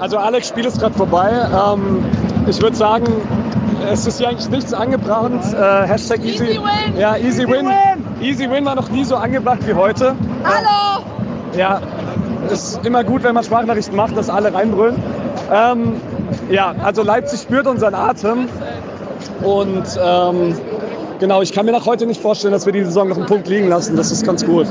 Also Alex, Spiel ist gerade vorbei. Ähm, ich würde sagen, es ist hier eigentlich nichts angebrannt. Äh, Hashtag easy, Easy win! Ja, easy, Easy win. win! Easy win war noch nie so angebracht wie heute. Hallo! Ja, ist immer gut, wenn man Sprachnachrichten macht, dass alle reinbrüllen. Ähm, ja, also Leipzig spürt unseren Atem. Und ähm, genau, ich kann mir nach heute nicht vorstellen, dass wir die Saison noch einen Punkt liegen lassen. Das ist ganz gut.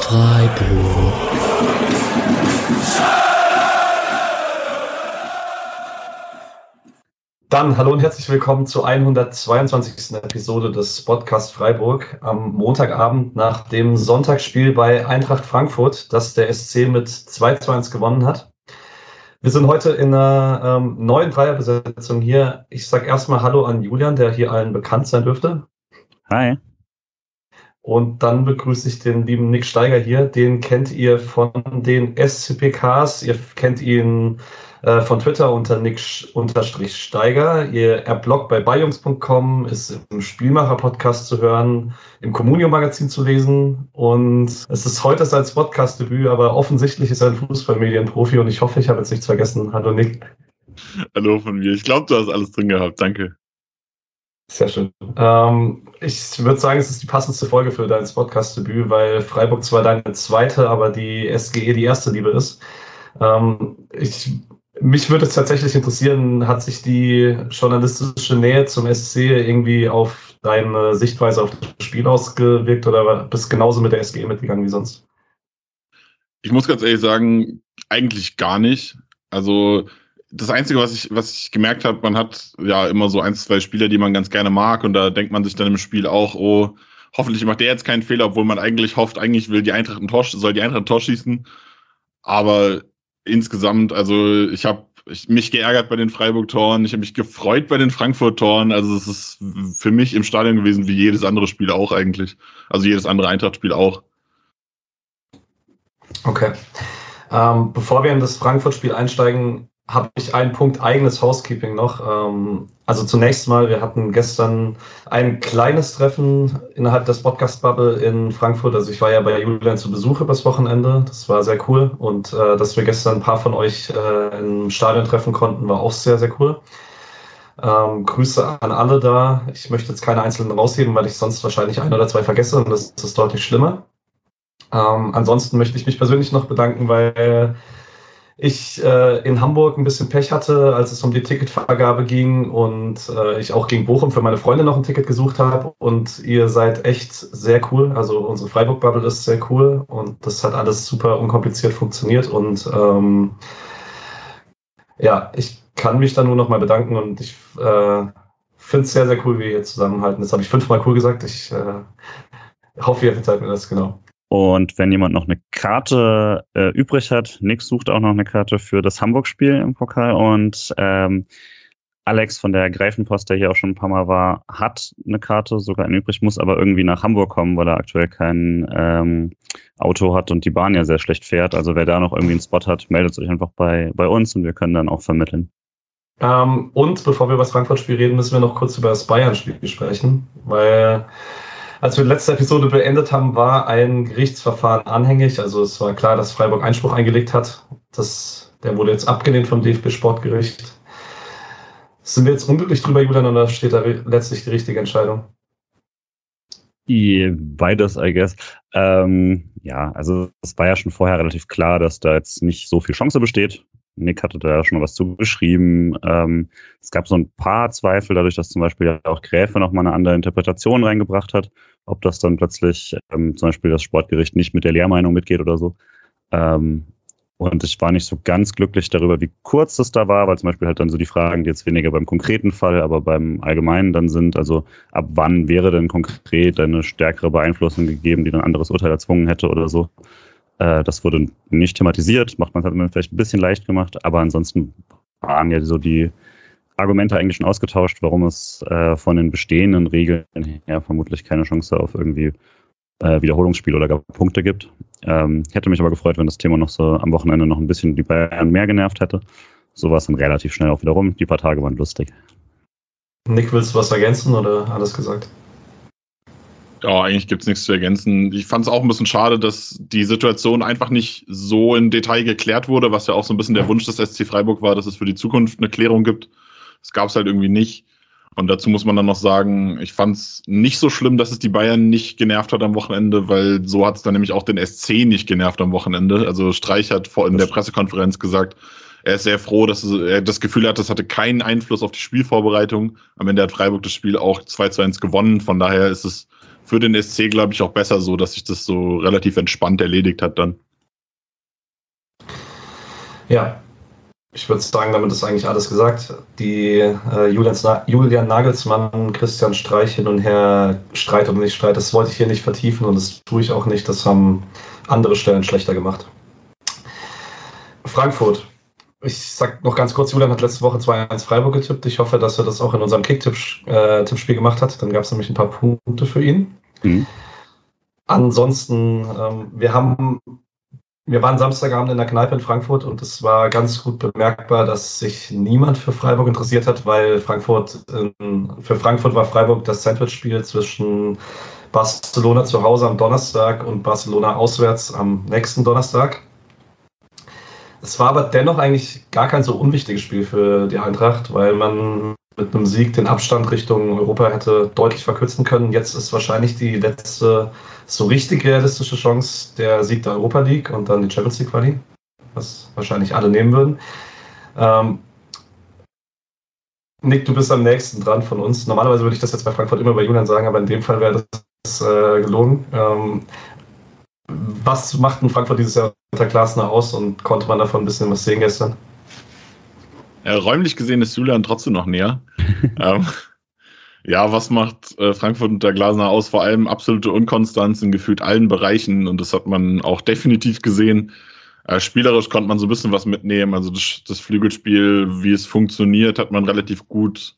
Freiburg. Dann hallo und herzlich willkommen zur 122. Episode des Podcast Freiburg am Montagabend nach dem Sonntagsspiel bei Eintracht Frankfurt, das der SC mit 2 zu 1 gewonnen hat. Wir sind heute in einer ähm, neuen Dreierbesetzung hier. Ich sage erstmal Hallo an Julian, der hier allen bekannt sein dürfte. Hi. Und dann begrüße ich den lieben Nick Steiger hier. Den kennt ihr von den SCPKs. Ihr kennt ihn äh, von Twitter unter Nick-Steiger. Ihr, er bloggt bei beiungs.com, ist im Spielmacher-Podcast zu hören, im Communio-Magazin zu lesen. Und es ist heute sein Podcast-Debüt, aber offensichtlich ist er ein Fußballmedienprofi und ich hoffe, ich habe jetzt nichts vergessen. Hallo Nick. Hallo von mir. Ich glaube, du hast alles drin gehabt. Danke. Sehr schön. Ähm, ich würde sagen, es ist die passendste Folge für dein Podcast-Debüt, weil Freiburg zwar deine zweite, aber die SGE die erste Liebe ist. Ähm, ich, mich würde es tatsächlich interessieren, hat sich die journalistische Nähe zum SC irgendwie auf deine Sichtweise auf das Spiel ausgewirkt oder bist du genauso mit der SGE mitgegangen wie sonst? Ich muss ganz ehrlich sagen, eigentlich gar nicht. Also das Einzige, was ich, was ich gemerkt habe, man hat ja immer so ein, zwei Spieler, die man ganz gerne mag und da denkt man sich dann im Spiel auch, oh, hoffentlich macht der jetzt keinen Fehler, obwohl man eigentlich hofft, eigentlich will die Eintracht ein Tor, soll die Eintracht ein Tor schießen. Aber insgesamt, also ich habe mich geärgert bei den Freiburg-Toren, ich habe mich gefreut bei den Frankfurt-Toren. Also es ist für mich im Stadion gewesen wie jedes andere Spiel auch eigentlich. Also jedes andere Eintracht-Spiel auch. Okay. Ähm, bevor wir in das Frankfurt-Spiel einsteigen, habe ich einen Punkt eigenes Housekeeping noch. Ähm, also zunächst mal, wir hatten gestern ein kleines Treffen innerhalb des Podcast-Bubble in Frankfurt. Also ich war ja bei Julian zu Besuch übers Wochenende. Das war sehr cool. Und äh, dass wir gestern ein paar von euch äh, im Stadion treffen konnten, war auch sehr, sehr cool. Ähm, Grüße an alle da. Ich möchte jetzt keine einzelnen rausheben, weil ich sonst wahrscheinlich ein oder zwei vergesse und das ist deutlich schlimmer. Ähm, ansonsten möchte ich mich persönlich noch bedanken, weil ich äh, in Hamburg ein bisschen Pech hatte, als es um die Ticketvergabe ging und äh, ich auch gegen Bochum für meine Freunde noch ein Ticket gesucht habe. Und ihr seid echt sehr cool. Also unsere Freiburg-Bubble ist sehr cool und das hat alles super unkompliziert funktioniert. Und ähm, ja, ich kann mich da nur noch mal bedanken und ich äh, finde es sehr, sehr cool, wie hier zusammenhalten. Das habe ich fünfmal cool gesagt. Ich äh, hoffe, ihr verzeiht mir das genau. Und wenn jemand noch eine Karte äh, übrig hat, Nick sucht auch noch eine Karte für das Hamburg-Spiel im Pokal und ähm, Alex von der Greifenpost, der hier auch schon ein paar Mal war, hat eine Karte, sogar eine übrig, muss aber irgendwie nach Hamburg kommen, weil er aktuell kein ähm, Auto hat und die Bahn ja sehr schlecht fährt. Also wer da noch irgendwie einen Spot hat, meldet euch einfach bei, bei uns und wir können dann auch vermitteln. Ähm, und bevor wir über das Frankfurt-Spiel reden, müssen wir noch kurz über das Bayern-Spiel sprechen, weil als wir die letzte Episode beendet haben, war ein Gerichtsverfahren anhängig. Also es war klar, dass Freiburg Einspruch eingelegt hat. Das, der wurde jetzt abgelehnt vom DFB Sportgericht. Sind wir jetzt unglücklich drüber, Julian, oder steht da letztlich die richtige Entscheidung? Beides, I guess. Ähm, ja, also es war ja schon vorher relativ klar, dass da jetzt nicht so viel Chance besteht. Nick hatte da schon was zugeschrieben. Ähm, es gab so ein paar Zweifel, dadurch, dass zum Beispiel auch Gräfe nochmal eine andere Interpretation reingebracht hat, ob das dann plötzlich ähm, zum Beispiel das Sportgericht nicht mit der Lehrmeinung mitgeht oder so. Ähm, und ich war nicht so ganz glücklich darüber, wie kurz das da war, weil zum Beispiel halt dann so die Fragen, die jetzt weniger beim konkreten Fall, aber beim Allgemeinen dann sind, also ab wann wäre denn konkret eine stärkere Beeinflussung gegeben, die dann ein anderes Urteil erzwungen hätte oder so. Äh, das wurde nicht thematisiert, macht man es vielleicht ein bisschen leicht gemacht, aber ansonsten waren ja so die Argumente eigentlich schon ausgetauscht, warum es äh, von den bestehenden Regeln her vermutlich keine Chance auf irgendwie äh, Wiederholungsspiel oder gar Punkte gibt. Ähm, hätte mich aber gefreut, wenn das Thema noch so am Wochenende noch ein bisschen die Bayern mehr genervt hätte. so war es dann relativ schnell auch wieder rum. Die paar Tage waren lustig. Nick, willst du was ergänzen oder alles gesagt? Ja, eigentlich gibt's nichts zu ergänzen. Ich fand es auch ein bisschen schade, dass die Situation einfach nicht so in Detail geklärt wurde, was ja auch so ein bisschen der Wunsch des SC Freiburg war, dass es für die Zukunft eine Klärung gibt. Das gab's halt irgendwie nicht. Und dazu muss man dann noch sagen, ich fand's nicht so schlimm, dass es die Bayern nicht genervt hat am Wochenende, weil so hat's dann nämlich auch den SC nicht genervt am Wochenende. Also Streich hat vor in der Pressekonferenz gesagt, er ist sehr froh, dass er das Gefühl hat, das hatte keinen Einfluss auf die Spielvorbereitung. Am Ende hat Freiburg das Spiel auch 2 zu 1 gewonnen. Von daher ist es für den SC, glaube ich, auch besser so, dass sich das so relativ entspannt erledigt hat dann. Ja, ich würde sagen, damit ist eigentlich alles gesagt. Die äh, Julian Nagelsmann, Christian Streich hin und her, Streit oder nicht Streit, das wollte ich hier nicht vertiefen und das tue ich auch nicht. Das haben andere Stellen schlechter gemacht. Frankfurt. Ich sag noch ganz kurz, Julian hat letzte Woche 2-1 Freiburg getippt. Ich hoffe, dass er das auch in unserem Kick-Tippspiel äh, gemacht hat. Dann gab es nämlich ein paar Punkte für ihn. Mhm. Ansonsten, ähm, wir haben, wir waren Samstagabend in der Kneipe in Frankfurt und es war ganz gut bemerkbar, dass sich niemand für Freiburg interessiert hat, weil Frankfurt, äh, für Frankfurt war Freiburg das Sandwich-Spiel zwischen Barcelona zu Hause am Donnerstag und Barcelona auswärts am nächsten Donnerstag. Es war aber dennoch eigentlich gar kein so unwichtiges Spiel für die Eintracht, weil man mit einem Sieg den Abstand Richtung Europa hätte deutlich verkürzen können. Jetzt ist wahrscheinlich die letzte so richtig realistische Chance der Sieg der Europa League und dann die Champions League Quali, was wahrscheinlich alle nehmen würden. Ähm, Nick, du bist am nächsten dran von uns. Normalerweise würde ich das jetzt bei Frankfurt immer bei Julian sagen, aber in dem Fall wäre das äh, gelogen. Ähm, was macht denn Frankfurt dieses Jahr unter Glasner aus und konnte man davon ein bisschen was sehen gestern? Ja, räumlich gesehen ist Julian trotzdem noch näher. ähm, ja, was macht äh, Frankfurt unter Glasner aus? Vor allem absolute Unkonstanz in gefühlt allen Bereichen und das hat man auch definitiv gesehen. Äh, spielerisch konnte man so ein bisschen was mitnehmen. Also das, das Flügelspiel, wie es funktioniert, hat man relativ gut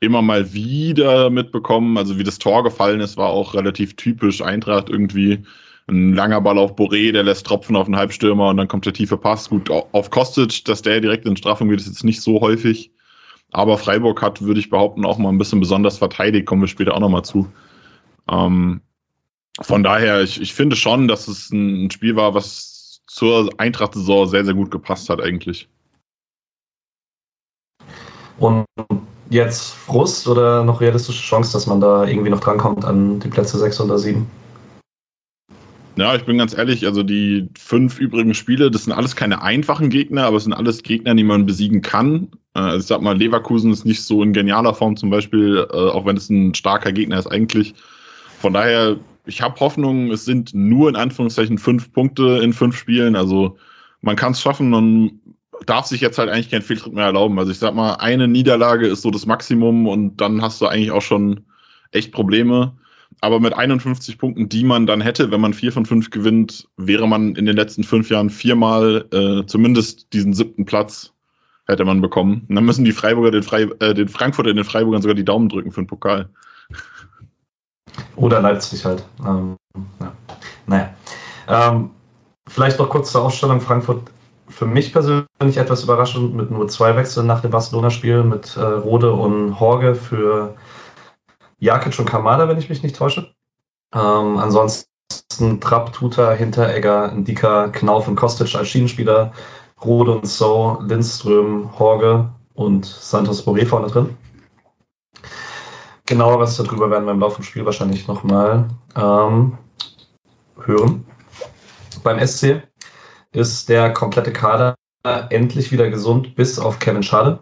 immer mal wieder mitbekommen. Also wie das Tor gefallen ist, war auch relativ typisch Eintracht irgendwie ein langer Ball auf Boré, der lässt Tropfen auf den Halbstürmer und dann kommt der tiefe Pass. Gut, auf Kostic, dass der direkt in Strafung geht, ist jetzt nicht so häufig. Aber Freiburg hat, würde ich behaupten, auch mal ein bisschen besonders verteidigt, kommen wir später auch nochmal zu. Ähm, von daher, ich, ich finde schon, dass es ein Spiel war, was zur Eintracht-Saison sehr, sehr gut gepasst hat eigentlich. Und jetzt Frust oder noch realistische Chance, dass man da irgendwie noch drankommt an die Plätze 6 oder 7? Ja, ich bin ganz ehrlich, also die fünf übrigen Spiele, das sind alles keine einfachen Gegner, aber es sind alles Gegner, die man besiegen kann. Äh, also ich sag mal, Leverkusen ist nicht so in genialer Form zum Beispiel, äh, auch wenn es ein starker Gegner ist eigentlich. Von daher, ich habe Hoffnung, es sind nur in Anführungszeichen fünf Punkte in fünf Spielen. Also man kann es schaffen und darf sich jetzt halt eigentlich keinen Fehltritt mehr erlauben. Also ich sag mal, eine Niederlage ist so das Maximum und dann hast du eigentlich auch schon echt Probleme. Aber mit 51 Punkten, die man dann hätte, wenn man vier von fünf gewinnt, wäre man in den letzten fünf Jahren viermal äh, zumindest diesen siebten Platz hätte man bekommen. Und dann müssen die Freiburger den, Frei, äh, den Frankfurter in den Freiburgern sogar die Daumen drücken für den Pokal. Oder Leipzig halt. Ähm, ja. Naja. Ähm, vielleicht noch kurz zur Ausstellung Frankfurt. Für mich persönlich etwas überraschend mit nur zwei Wechseln nach dem Barcelona-Spiel mit äh, Rode und Horge für Jakic und Kamada, wenn ich mich nicht täusche. Ähm, ansonsten Trapp, Tuta, Hinteregger, Ndika, Knauf und Kostic als Schienenspieler, Rode und So, Lindström, Horge und Santos Boré vorne drin. Genaueres darüber werden wir im Laufe des Spiels wahrscheinlich nochmal ähm, hören. Beim SC ist der komplette Kader endlich wieder gesund, bis auf Kevin Schade.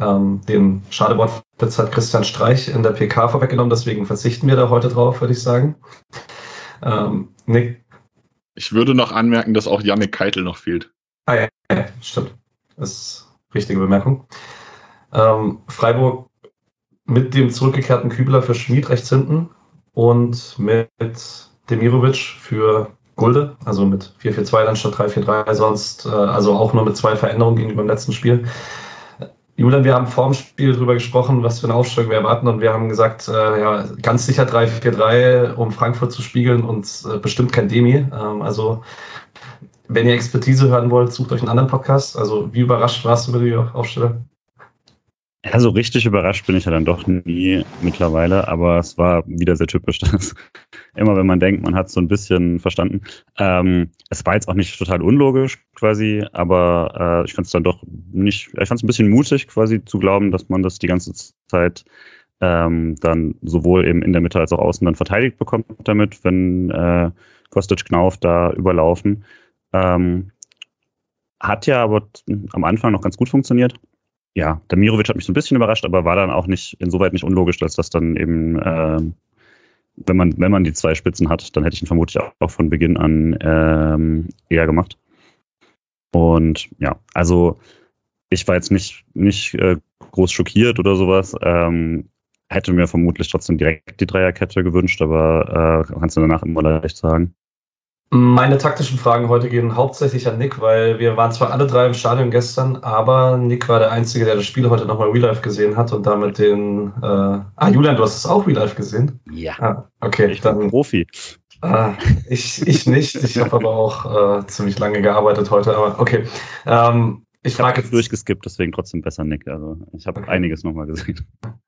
Ähm, den Schadewort-Witz hat Christian Streich in der PK vorweggenommen, deswegen verzichten wir da heute drauf, würde ich sagen. Ähm, Nick? Ich würde noch anmerken, dass auch Janik Keitel noch fehlt. Ah ja, ja stimmt. Das ist richtige Bemerkung. Ähm, Freiburg mit dem zurückgekehrten Kübler für Schmid rechts hinten und mit Demirovic für Gulde, also mit 4-4-2 dann statt 3-4-3, sonst äh, also auch nur mit zwei Veränderungen gegenüber dem letzten Spiel. Julian, wir haben vor dem Spiel darüber gesprochen, was für eine Aufstellung wir erwarten und wir haben gesagt, äh, ja, ganz sicher 3-4-3, um Frankfurt zu spiegeln und äh, bestimmt kein Demi. Ähm, also wenn ihr Expertise hören wollt, sucht euch einen anderen Podcast. Also wie überrascht warst du über die Aufstellung? Ja, so richtig überrascht bin ich ja dann doch nie mittlerweile, aber es war wieder sehr typisch, dass immer wenn man denkt, man hat so ein bisschen verstanden. Ähm, es war jetzt auch nicht total unlogisch quasi, aber äh, ich fand es dann doch nicht, ich fand es ein bisschen mutig quasi zu glauben, dass man das die ganze Zeit ähm, dann sowohl eben in der Mitte als auch außen dann verteidigt bekommt damit, wenn äh, Kostic Knauf da überlaufen. Ähm, hat ja aber am Anfang noch ganz gut funktioniert ja, der Mirovic hat mich so ein bisschen überrascht, aber war dann auch nicht insoweit nicht unlogisch, dass das dann eben, äh, wenn man, wenn man die zwei Spitzen hat, dann hätte ich ihn vermutlich auch von Beginn an ähm, eher gemacht. Und ja, also ich war jetzt nicht, nicht äh, groß schockiert oder sowas. Ähm, hätte mir vermutlich trotzdem direkt die Dreierkette gewünscht, aber äh, kannst du danach immer leicht sagen. Meine taktischen Fragen heute gehen hauptsächlich an Nick, weil wir waren zwar alle drei im Stadion gestern, aber Nick war der Einzige, der das Spiel heute nochmal Real Life gesehen hat und damit den. Äh, ah, Julian, du hast es auch Real Life gesehen? Ja. Ah, okay, ich bin Profi. Ah, ich, ich nicht. Ich habe aber auch äh, ziemlich lange gearbeitet heute, aber okay. Ähm, ich, ich habe jetzt durchgeskippt, deswegen trotzdem besser Nick. Also ich habe okay. einiges nochmal gesehen.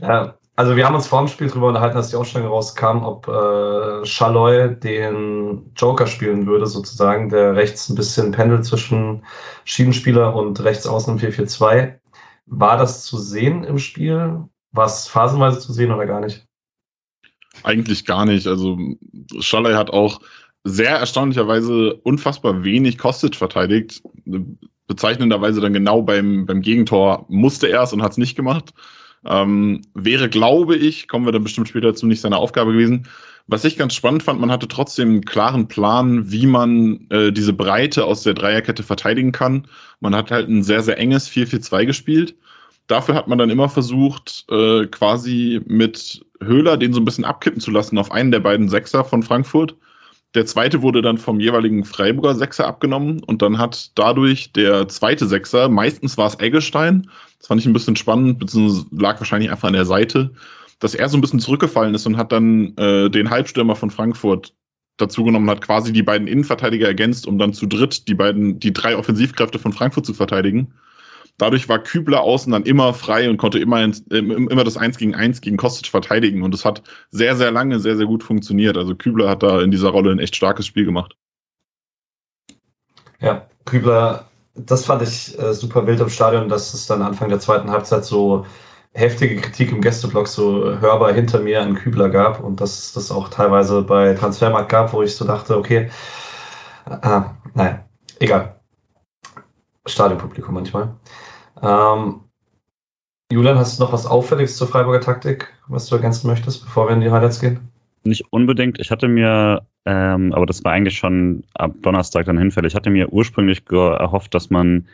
Ja, also wir haben uns vor dem Spiel darüber unterhalten, als die Ausstellung rauskam, ob äh, Schalloy den Joker spielen würde, sozusagen, der rechts ein bisschen pendelt zwischen Schiedenspieler und rechts außen im 4-4-2. War das zu sehen im Spiel? War es phasenweise zu sehen oder gar nicht? Eigentlich gar nicht. Also Schalloy hat auch sehr erstaunlicherweise unfassbar wenig Kostic verteidigt. Bezeichnenderweise dann genau beim, beim Gegentor musste er es und hat es nicht gemacht. Ähm, wäre, glaube ich, kommen wir dann bestimmt später dazu, nicht seine Aufgabe gewesen. Was ich ganz spannend fand, man hatte trotzdem einen klaren Plan, wie man äh, diese Breite aus der Dreierkette verteidigen kann. Man hat halt ein sehr, sehr enges 4-4-2 gespielt. Dafür hat man dann immer versucht, äh, quasi mit Höhler den so ein bisschen abkippen zu lassen auf einen der beiden Sechser von Frankfurt. Der zweite wurde dann vom jeweiligen Freiburger Sechser abgenommen und dann hat dadurch der zweite Sechser, meistens war es Eggestein, das fand ich ein bisschen spannend, beziehungsweise lag wahrscheinlich einfach an der Seite, dass er so ein bisschen zurückgefallen ist und hat dann äh, den Halbstürmer von Frankfurt dazugenommen, hat quasi die beiden Innenverteidiger ergänzt, um dann zu dritt die beiden, die drei Offensivkräfte von Frankfurt zu verteidigen. Dadurch war Kübler außen dann immer frei und konnte immer, ins, immer das Eins gegen Eins gegen Kostic verteidigen. Und es hat sehr, sehr lange, sehr, sehr gut funktioniert. Also Kübler hat da in dieser Rolle ein echt starkes Spiel gemacht. Ja, Kübler, das fand ich äh, super wild im Stadion, dass es dann Anfang der zweiten Halbzeit so heftige Kritik im Gästeblock so hörbar hinter mir an Kübler gab und dass es das auch teilweise bei Transfermarkt gab, wo ich so dachte, okay, äh, naja, egal. Stadionpublikum manchmal. Ähm, Julian, hast du noch was Auffälliges zur Freiburger Taktik, was du ergänzen möchtest, bevor wir in die Highlights gehen? Nicht unbedingt. Ich hatte mir, ähm, aber das war eigentlich schon ab Donnerstag dann hinfällig, ich hatte mir ursprünglich erhofft, dass man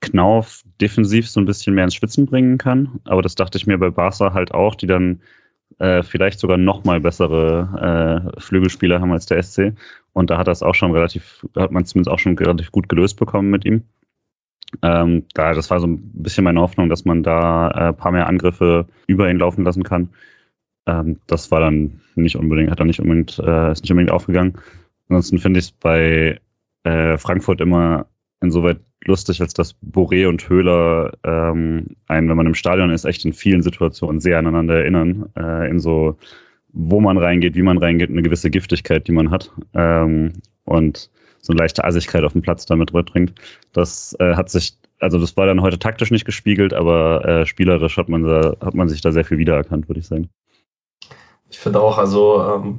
Knauf defensiv so ein bisschen mehr ins Spitzen bringen kann. Aber das dachte ich mir bei Barca halt auch, die dann äh, vielleicht sogar noch mal bessere äh, Flügelspieler haben als der SC. Und da hat das auch schon relativ, hat man zumindest auch schon relativ gut gelöst bekommen mit ihm. Ähm, da, das war so ein bisschen meine Hoffnung, dass man da äh, ein paar mehr Angriffe über ihn laufen lassen kann. Ähm, das war dann nicht unbedingt, hat dann nicht unbedingt, äh, ist nicht unbedingt aufgegangen. Ansonsten finde ich es bei äh, Frankfurt immer insoweit lustig, als dass Boré und Höhler ähm, einen, wenn man im Stadion ist, echt in vielen Situationen sehr aneinander erinnern. Äh, in so, wo man reingeht, wie man reingeht, eine gewisse Giftigkeit, die man hat. Ähm, und so eine leichte Assigkeit auf dem Platz damit bringt. Das äh, hat sich, also das war dann heute taktisch nicht gespiegelt, aber äh, spielerisch hat man, da, hat man sich da sehr viel wiedererkannt, würde ich sagen. Ich finde auch, also ähm,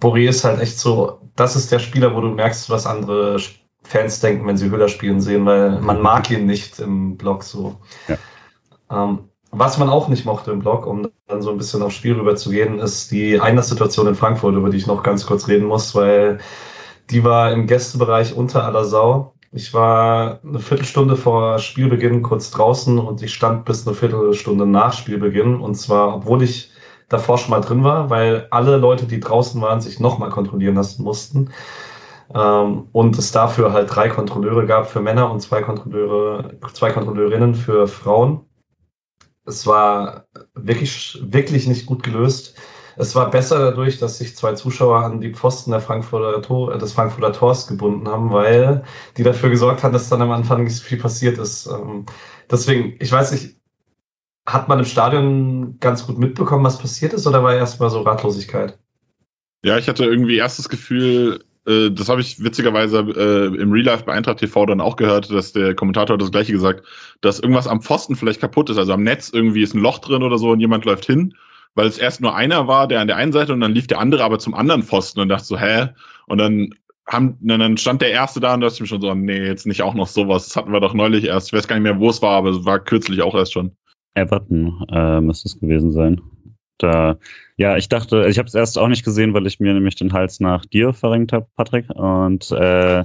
Boré ist halt echt so, das ist der Spieler, wo du merkst, was andere Fans denken, wenn sie Höhler spielen sehen, weil man mag ihn nicht im Block so. Ja. Ähm, was man auch nicht mochte im Block, um dann so ein bisschen aufs Spiel rüber zu gehen, ist die Einlasssituation in Frankfurt, über die ich noch ganz kurz reden muss, weil die war im Gästebereich unter aller Sau. Ich war eine Viertelstunde vor Spielbeginn kurz draußen und ich stand bis eine Viertelstunde nach Spielbeginn. Und zwar, obwohl ich davor schon mal drin war, weil alle Leute, die draußen waren, sich nochmal kontrollieren lassen mussten. Ähm, und es dafür halt drei Kontrolleure gab für Männer und zwei Kontrolleure, zwei Kontrolleurinnen für Frauen. Es war wirklich, wirklich nicht gut gelöst. Es war besser dadurch, dass sich zwei Zuschauer an die Pfosten der Frankfurter Tor, des Frankfurter Tors gebunden haben, weil die dafür gesorgt haben, dass dann am Anfang nicht so viel passiert ist. Ähm, deswegen, ich weiß nicht, hat man im Stadion ganz gut mitbekommen, was passiert ist, oder war erstmal so Ratlosigkeit? Ja, ich hatte irgendwie erst das Gefühl, äh, das habe ich witzigerweise äh, im Real Life bei Eintracht TV dann auch gehört, dass der Kommentator hat das gleiche gesagt, dass irgendwas am Pfosten vielleicht kaputt ist. Also am Netz irgendwie ist ein Loch drin oder so und jemand läuft hin, weil es erst nur einer war, der an der einen Seite und dann lief der andere aber zum anderen Pfosten und dachte so, hä? Und dann haben, dann stand der erste da und dachte ich mir schon so, nee, jetzt nicht auch noch sowas. Das hatten wir doch neulich erst. Ich weiß gar nicht mehr, wo es war, aber es war kürzlich auch erst schon. Everton äh, müsste es gewesen sein. Da, ja, ich dachte, ich habe es erst auch nicht gesehen, weil ich mir nämlich den Hals nach dir verrenkt habe, Patrick. Und äh,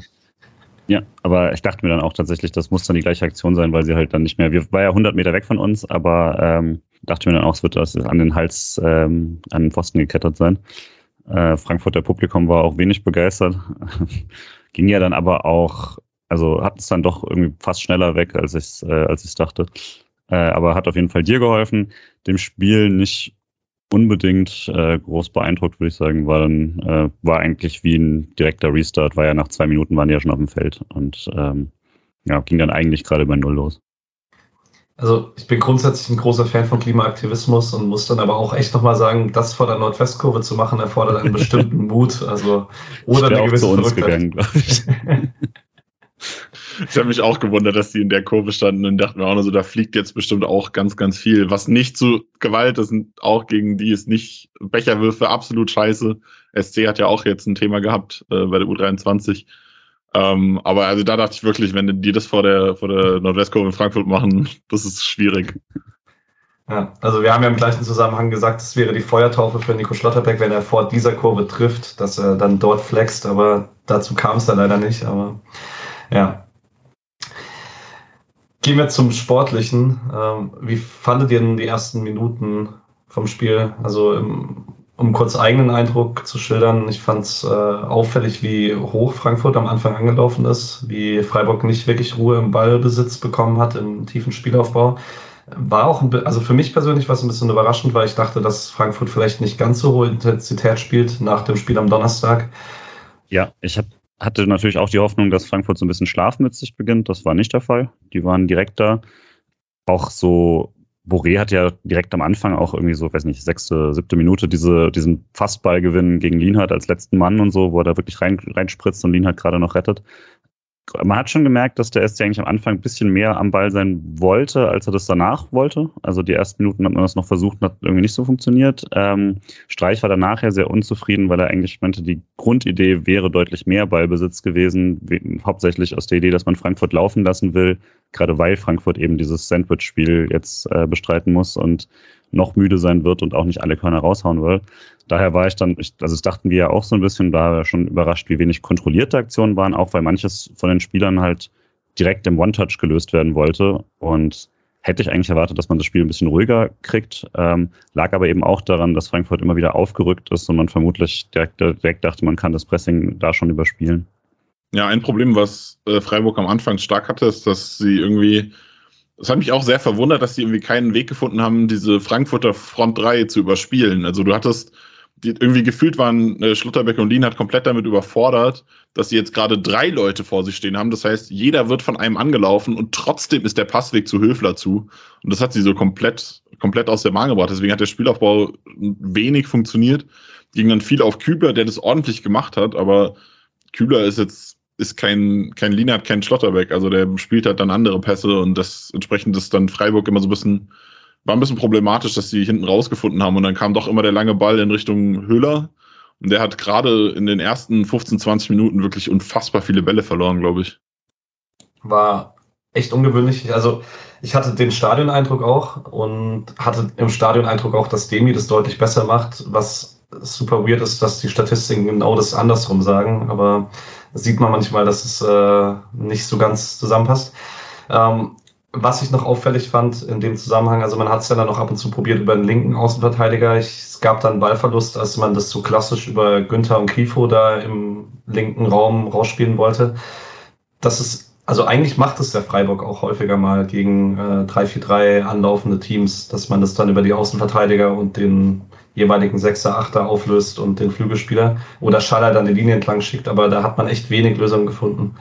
ja, aber ich dachte mir dann auch tatsächlich, das muss dann die gleiche Aktion sein, weil sie halt dann nicht mehr, wir war ja 100 Meter weg von uns, aber ähm, dachte mir dann auch, es wird das an den Hals, ähm, an den Pfosten gekettet sein. Äh, Frankfurter Publikum war auch wenig begeistert. Ging ja dann aber auch, also hat es dann doch irgendwie fast schneller weg, als ich äh, als ich dachte. Äh, aber hat auf jeden Fall dir geholfen, dem Spiel nicht unbedingt äh, groß beeindruckt, würde ich sagen, war dann, äh, war eigentlich wie ein direkter Restart, war ja nach zwei Minuten waren die ja schon auf dem Feld und ähm, ja, ging dann eigentlich gerade bei Null los. Also ich bin grundsätzlich ein großer Fan von Klimaaktivismus und muss dann aber auch echt nochmal sagen, das vor der Nordwestkurve zu machen, erfordert einen bestimmten Mut. Also oder eine gewisse zu uns gegangen, glaube ich. Ich habe mich auch gewundert, dass die in der Kurve standen und dachten mir auch nur so, da fliegt jetzt bestimmt auch ganz, ganz viel. Was nicht zu Gewalt ist, auch gegen die ist nicht Becherwürfe absolut scheiße. SC hat ja auch jetzt ein Thema gehabt äh, bei der U23. Ähm, aber also da dachte ich wirklich, wenn die das vor der, vor der Nordwestkurve in Frankfurt machen, das ist schwierig. Ja, also wir haben ja im gleichen Zusammenhang gesagt, es wäre die Feuertaufe für Nico Schlotterbeck, wenn er vor dieser Kurve trifft, dass er dann dort flext, aber dazu kam es dann leider nicht. Aber ja, Gehen wir zum Sportlichen. Ähm, wie fandet ihr denn die ersten Minuten vom Spiel? Also um kurz eigenen Eindruck zu schildern, ich fand es äh, auffällig, wie hoch Frankfurt am Anfang angelaufen ist, wie Freiburg nicht wirklich Ruhe im Ballbesitz bekommen hat im tiefen Spielaufbau. War auch, ein, also für mich persönlich war es ein bisschen überraschend, weil ich dachte, dass Frankfurt vielleicht nicht ganz so hohe Intensität spielt nach dem Spiel am Donnerstag. Ja, ich habe hatte natürlich auch die Hoffnung, dass Frankfurt so ein bisschen Schlaf mit sich beginnt. Das war nicht der Fall. Die waren direkt da. Auch so, Boré hat ja direkt am Anfang auch irgendwie so, weiß nicht, sechste, siebte Minute diese, diesen Fastballgewinn gegen Lienhardt als letzten Mann und so, wo er da wirklich rein, reinspritzt und Lienhardt gerade noch rettet man hat schon gemerkt, dass der SC eigentlich am Anfang ein bisschen mehr am Ball sein wollte, als er das danach wollte. Also die ersten Minuten hat man das noch versucht, hat irgendwie nicht so funktioniert. Ähm, Streich war danach ja sehr unzufrieden, weil er eigentlich meinte, die Grundidee wäre deutlich mehr Ballbesitz gewesen, hauptsächlich aus der Idee, dass man Frankfurt laufen lassen will, gerade weil Frankfurt eben dieses Sandwich-Spiel jetzt äh, bestreiten muss und noch müde sein wird und auch nicht alle Körner raushauen will. Daher war ich dann, ich, also das dachten wir ja auch so ein bisschen, da war schon überrascht, wie wenig kontrollierte Aktionen waren, auch weil manches von den Spielern halt direkt im One-Touch gelöst werden wollte. Und hätte ich eigentlich erwartet, dass man das Spiel ein bisschen ruhiger kriegt. Ähm, lag aber eben auch daran, dass Frankfurt immer wieder aufgerückt ist und man vermutlich direkt, direkt dachte, man kann das Pressing da schon überspielen. Ja, ein Problem, was äh, Freiburg am Anfang stark hatte, ist, dass sie irgendwie es hat mich auch sehr verwundert, dass die irgendwie keinen Weg gefunden haben, diese Frankfurter Front 3 zu überspielen. Also du hattest, die, irgendwie gefühlt waren äh, Schlutterbeck und hat komplett damit überfordert, dass sie jetzt gerade drei Leute vor sich stehen haben. Das heißt, jeder wird von einem angelaufen und trotzdem ist der Passweg zu Höfler zu. Und das hat sie so komplett, komplett aus der Bahn gebracht. Deswegen hat der Spielaufbau wenig funktioniert. Ging dann viel auf Kübler, der das ordentlich gemacht hat, aber Kübler ist jetzt ist kein, kein Lienert, kein Schlotterbeck. Also der spielt halt dann andere Pässe und das entsprechend ist dann Freiburg immer so ein bisschen, war ein bisschen problematisch, dass sie hinten rausgefunden haben und dann kam doch immer der lange Ball in Richtung Höhler. Und der hat gerade in den ersten 15, 20 Minuten wirklich unfassbar viele Bälle verloren, glaube ich. War echt ungewöhnlich. Also ich hatte den Stadioneindruck auch und hatte im Stadioneindruck auch, dass Demi das deutlich besser macht, was super weird ist, dass die Statistiken genau das andersrum sagen. Aber sieht man manchmal, dass es äh, nicht so ganz zusammenpasst. Ähm, was ich noch auffällig fand in dem Zusammenhang, also man hat es ja dann noch ab und zu probiert über den linken Außenverteidiger. Ich, es gab dann Ballverlust, als man das so klassisch über Günther und Grifo da im linken Raum rausspielen wollte. Das ist also eigentlich macht es der Freiburg auch häufiger mal gegen äh, 3-4-3 anlaufende Teams, dass man das dann über die Außenverteidiger und den jeweiligen Sechser, Achter auflöst und den Flügelspieler oder Schaller dann die Linie entlang schickt, aber da hat man echt wenig Lösungen gefunden.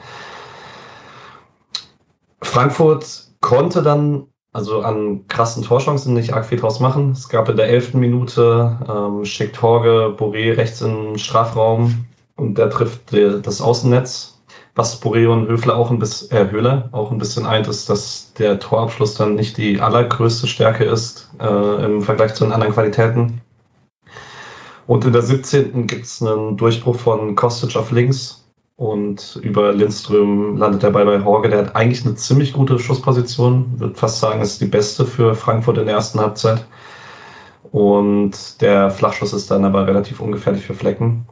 Frankfurt konnte dann also an krassen Torchancen nicht arg viel draus machen. Es gab in der elften Minute, ähm, schickt Horge Boré rechts in den Strafraum und der trifft das Außennetz. Was Boré und Höfler auch ein bisschen, äh, Höhler auch ein bisschen eint, ist, dass der Torabschluss dann nicht die allergrößte Stärke ist äh, im Vergleich zu den anderen Qualitäten. Und in der 17. gibt es einen Durchbruch von Kostic auf links und über Lindström landet der Ball bei Horge. Der hat eigentlich eine ziemlich gute Schussposition. Würde fast sagen, ist die beste für Frankfurt in der ersten Halbzeit. Und der Flachschuss ist dann aber relativ ungefährlich für Flecken.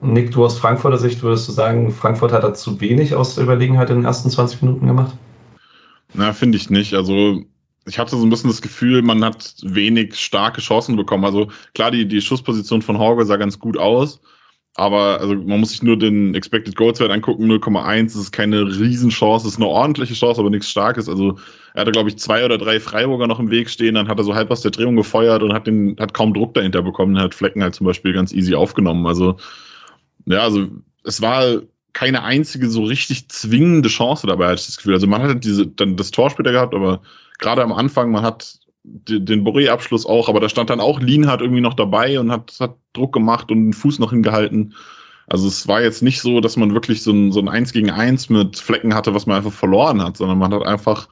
Nick, du aus Frankfurter Sicht würdest du sagen, Frankfurt hat da zu wenig aus der Überlegenheit in den ersten 20 Minuten gemacht? Na, finde ich nicht. Also ich hatte so ein bisschen das Gefühl, man hat wenig starke Chancen bekommen. Also klar, die, die Schussposition von Horge sah ganz gut aus, aber also man muss sich nur den Expected Goals Wert angucken, 0,1, das ist keine Riesenchance, ist eine ordentliche Chance, aber nichts Starkes. Also er hatte, glaube ich, zwei oder drei Freiburger noch im Weg stehen, dann hat er so halb aus der Drehung gefeuert und hat den, hat kaum Druck dahinter bekommen, hat Flecken halt zum Beispiel ganz easy aufgenommen. Also, ja, also es war keine einzige so richtig zwingende Chance dabei, hatte ich das Gefühl. Also man hat diese, dann das Tor später gehabt, aber gerade am Anfang, man hat den Boré-Abschluss auch, aber da stand dann auch Lienhardt irgendwie noch dabei und hat, hat Druck gemacht und den Fuß noch hingehalten. Also es war jetzt nicht so, dass man wirklich so ein, so ein 1 gegen 1 mit Flecken hatte, was man einfach verloren hat, sondern man hat einfach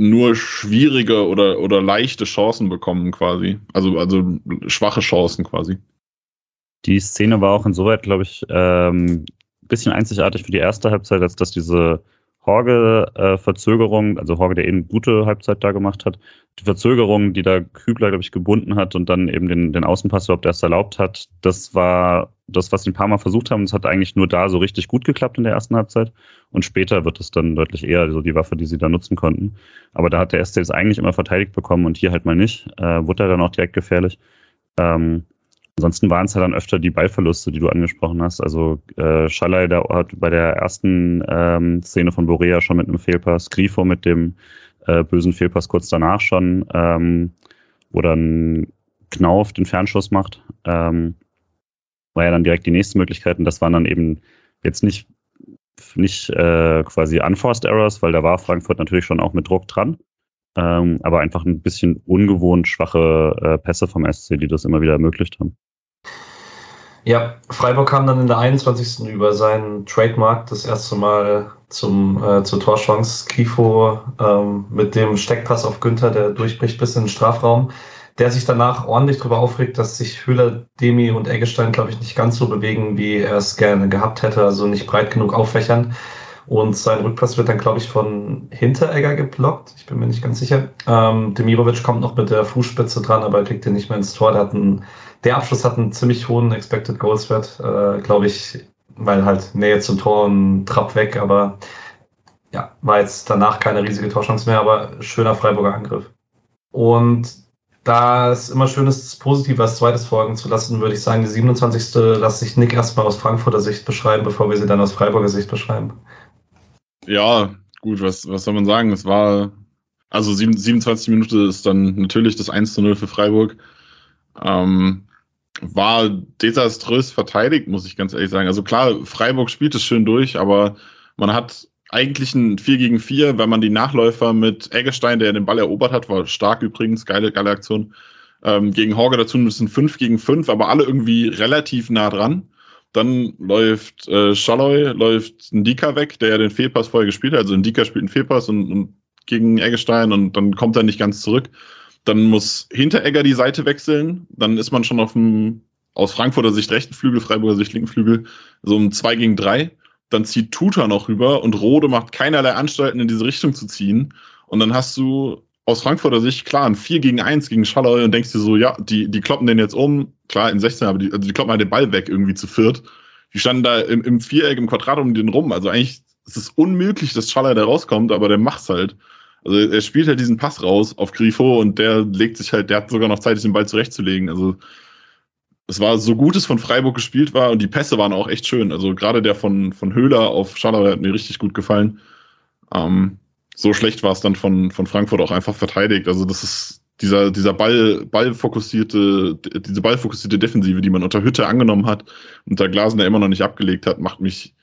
nur schwierige oder, oder leichte Chancen bekommen quasi. Also, also schwache Chancen quasi. Die Szene war auch insoweit, glaube ich, ähm, bisschen einzigartig für die erste Halbzeit, als dass diese Horge-Verzögerung, äh, also Horge, der eben gute Halbzeit da gemacht hat, die Verzögerung, die da Kübler, glaube ich, gebunden hat und dann eben den, den Außenpass überhaupt erst erlaubt hat, das war das, was sie ein paar Mal versucht haben. Es hat eigentlich nur da so richtig gut geklappt in der ersten Halbzeit. Und später wird es dann deutlich eher so die Waffe, die sie da nutzen konnten. Aber da hat der SC es eigentlich immer verteidigt bekommen und hier halt mal nicht. Äh, wurde er dann auch direkt gefährlich. Ähm, Ansonsten waren es halt dann öfter die Ballverluste, die du angesprochen hast. Also äh, Schallei der hat bei der ersten ähm, Szene von Borea schon mit einem Fehlpass, Grifo mit dem äh, bösen Fehlpass kurz danach schon, ähm, wo dann Knauf den Fernschuss macht. Ähm, war ja dann direkt die nächste Möglichkeit und das waren dann eben jetzt nicht, nicht äh, quasi Unforced Errors, weil da war Frankfurt natürlich schon auch mit Druck dran. Ähm, aber einfach ein bisschen ungewohnt schwache äh, Pässe vom SC, die das immer wieder ermöglicht haben. Ja, Freiburg kam dann in der 21. über seinen Trademark das erste Mal zum, äh, zur Torchance. Kifo ähm, mit dem Steckpass auf Günther, der durchbricht bis in den Strafraum, der sich danach ordentlich darüber aufregt, dass sich Höhler, Demi und Eggestein, glaube ich, nicht ganz so bewegen, wie er es gerne gehabt hätte, also nicht breit genug auffächern. Und sein Rückpass wird dann, glaube ich, von Hinteregger geblockt. Ich bin mir nicht ganz sicher. Ähm, Demirovic kommt noch mit der Fußspitze dran, aber er kriegt den nicht mehr ins Tor. Der, hat einen, der Abschluss hat einen ziemlich hohen Expected Goals Wert, äh, glaube ich, weil halt Nähe zum Tor und Trapp weg, aber ja, war jetzt danach keine riesige Torchance mehr, aber schöner Freiburger Angriff. Und da es immer schön ist, das Positive als zweites folgen zu lassen, würde ich sagen, die 27. lasse ich Nick erstmal aus Frankfurter Sicht beschreiben, bevor wir sie dann aus Freiburger Sicht beschreiben. Ja, gut, was, was soll man sagen? Es war, also 27 Minuten ist dann natürlich das 1 zu 0 für Freiburg. Ähm, war desaströs verteidigt, muss ich ganz ehrlich sagen. Also klar, Freiburg spielt es schön durch, aber man hat eigentlich ein 4 gegen 4, wenn man die Nachläufer mit Eggestein, der den Ball erobert hat, war stark übrigens, geile, geile Aktion, ähm, gegen Horger dazu müssen 5 gegen 5, aber alle irgendwie relativ nah dran. Dann läuft äh, Schalloy, läuft Ndika weg, der ja den Fehlpass vorher gespielt hat. Also Ndika spielt einen Fehlpass und, und gegen Eggestein und dann kommt er nicht ganz zurück. Dann muss Hinteregger die Seite wechseln. Dann ist man schon auf dem aus Frankfurter Sicht rechten Flügel, Freiburger Sicht linken Flügel, so um 2 gegen 3. Dann zieht Tuta noch rüber und Rode macht keinerlei Anstalten in diese Richtung zu ziehen. Und dann hast du aus Frankfurter Sicht, klar, ein 4 gegen 1 gegen Schalloy und denkst dir so, ja, die, die kloppen den jetzt um, klar, in 16, aber die, also die kloppen halt den Ball weg irgendwie zu viert. Die standen da im, im Viereck, im Quadrat um den rum. Also eigentlich ist es unmöglich, dass Schaller da rauskommt, aber der macht's halt. Also er spielt halt diesen Pass raus auf Grifo und der legt sich halt, der hat sogar noch Zeit, den Ball zurechtzulegen. Also es war so gut es von Freiburg gespielt war und die Pässe waren auch echt schön. Also gerade der von, von Höhler auf Schaller hat mir richtig gut gefallen. Ähm, so schlecht war es dann von, von Frankfurt auch einfach verteidigt. Also das ist dieser, dieser Ball, ballfokussierte, diese ballfokussierte Defensive, die man unter Hütte angenommen hat und da Glasner immer noch nicht abgelegt hat, macht mich.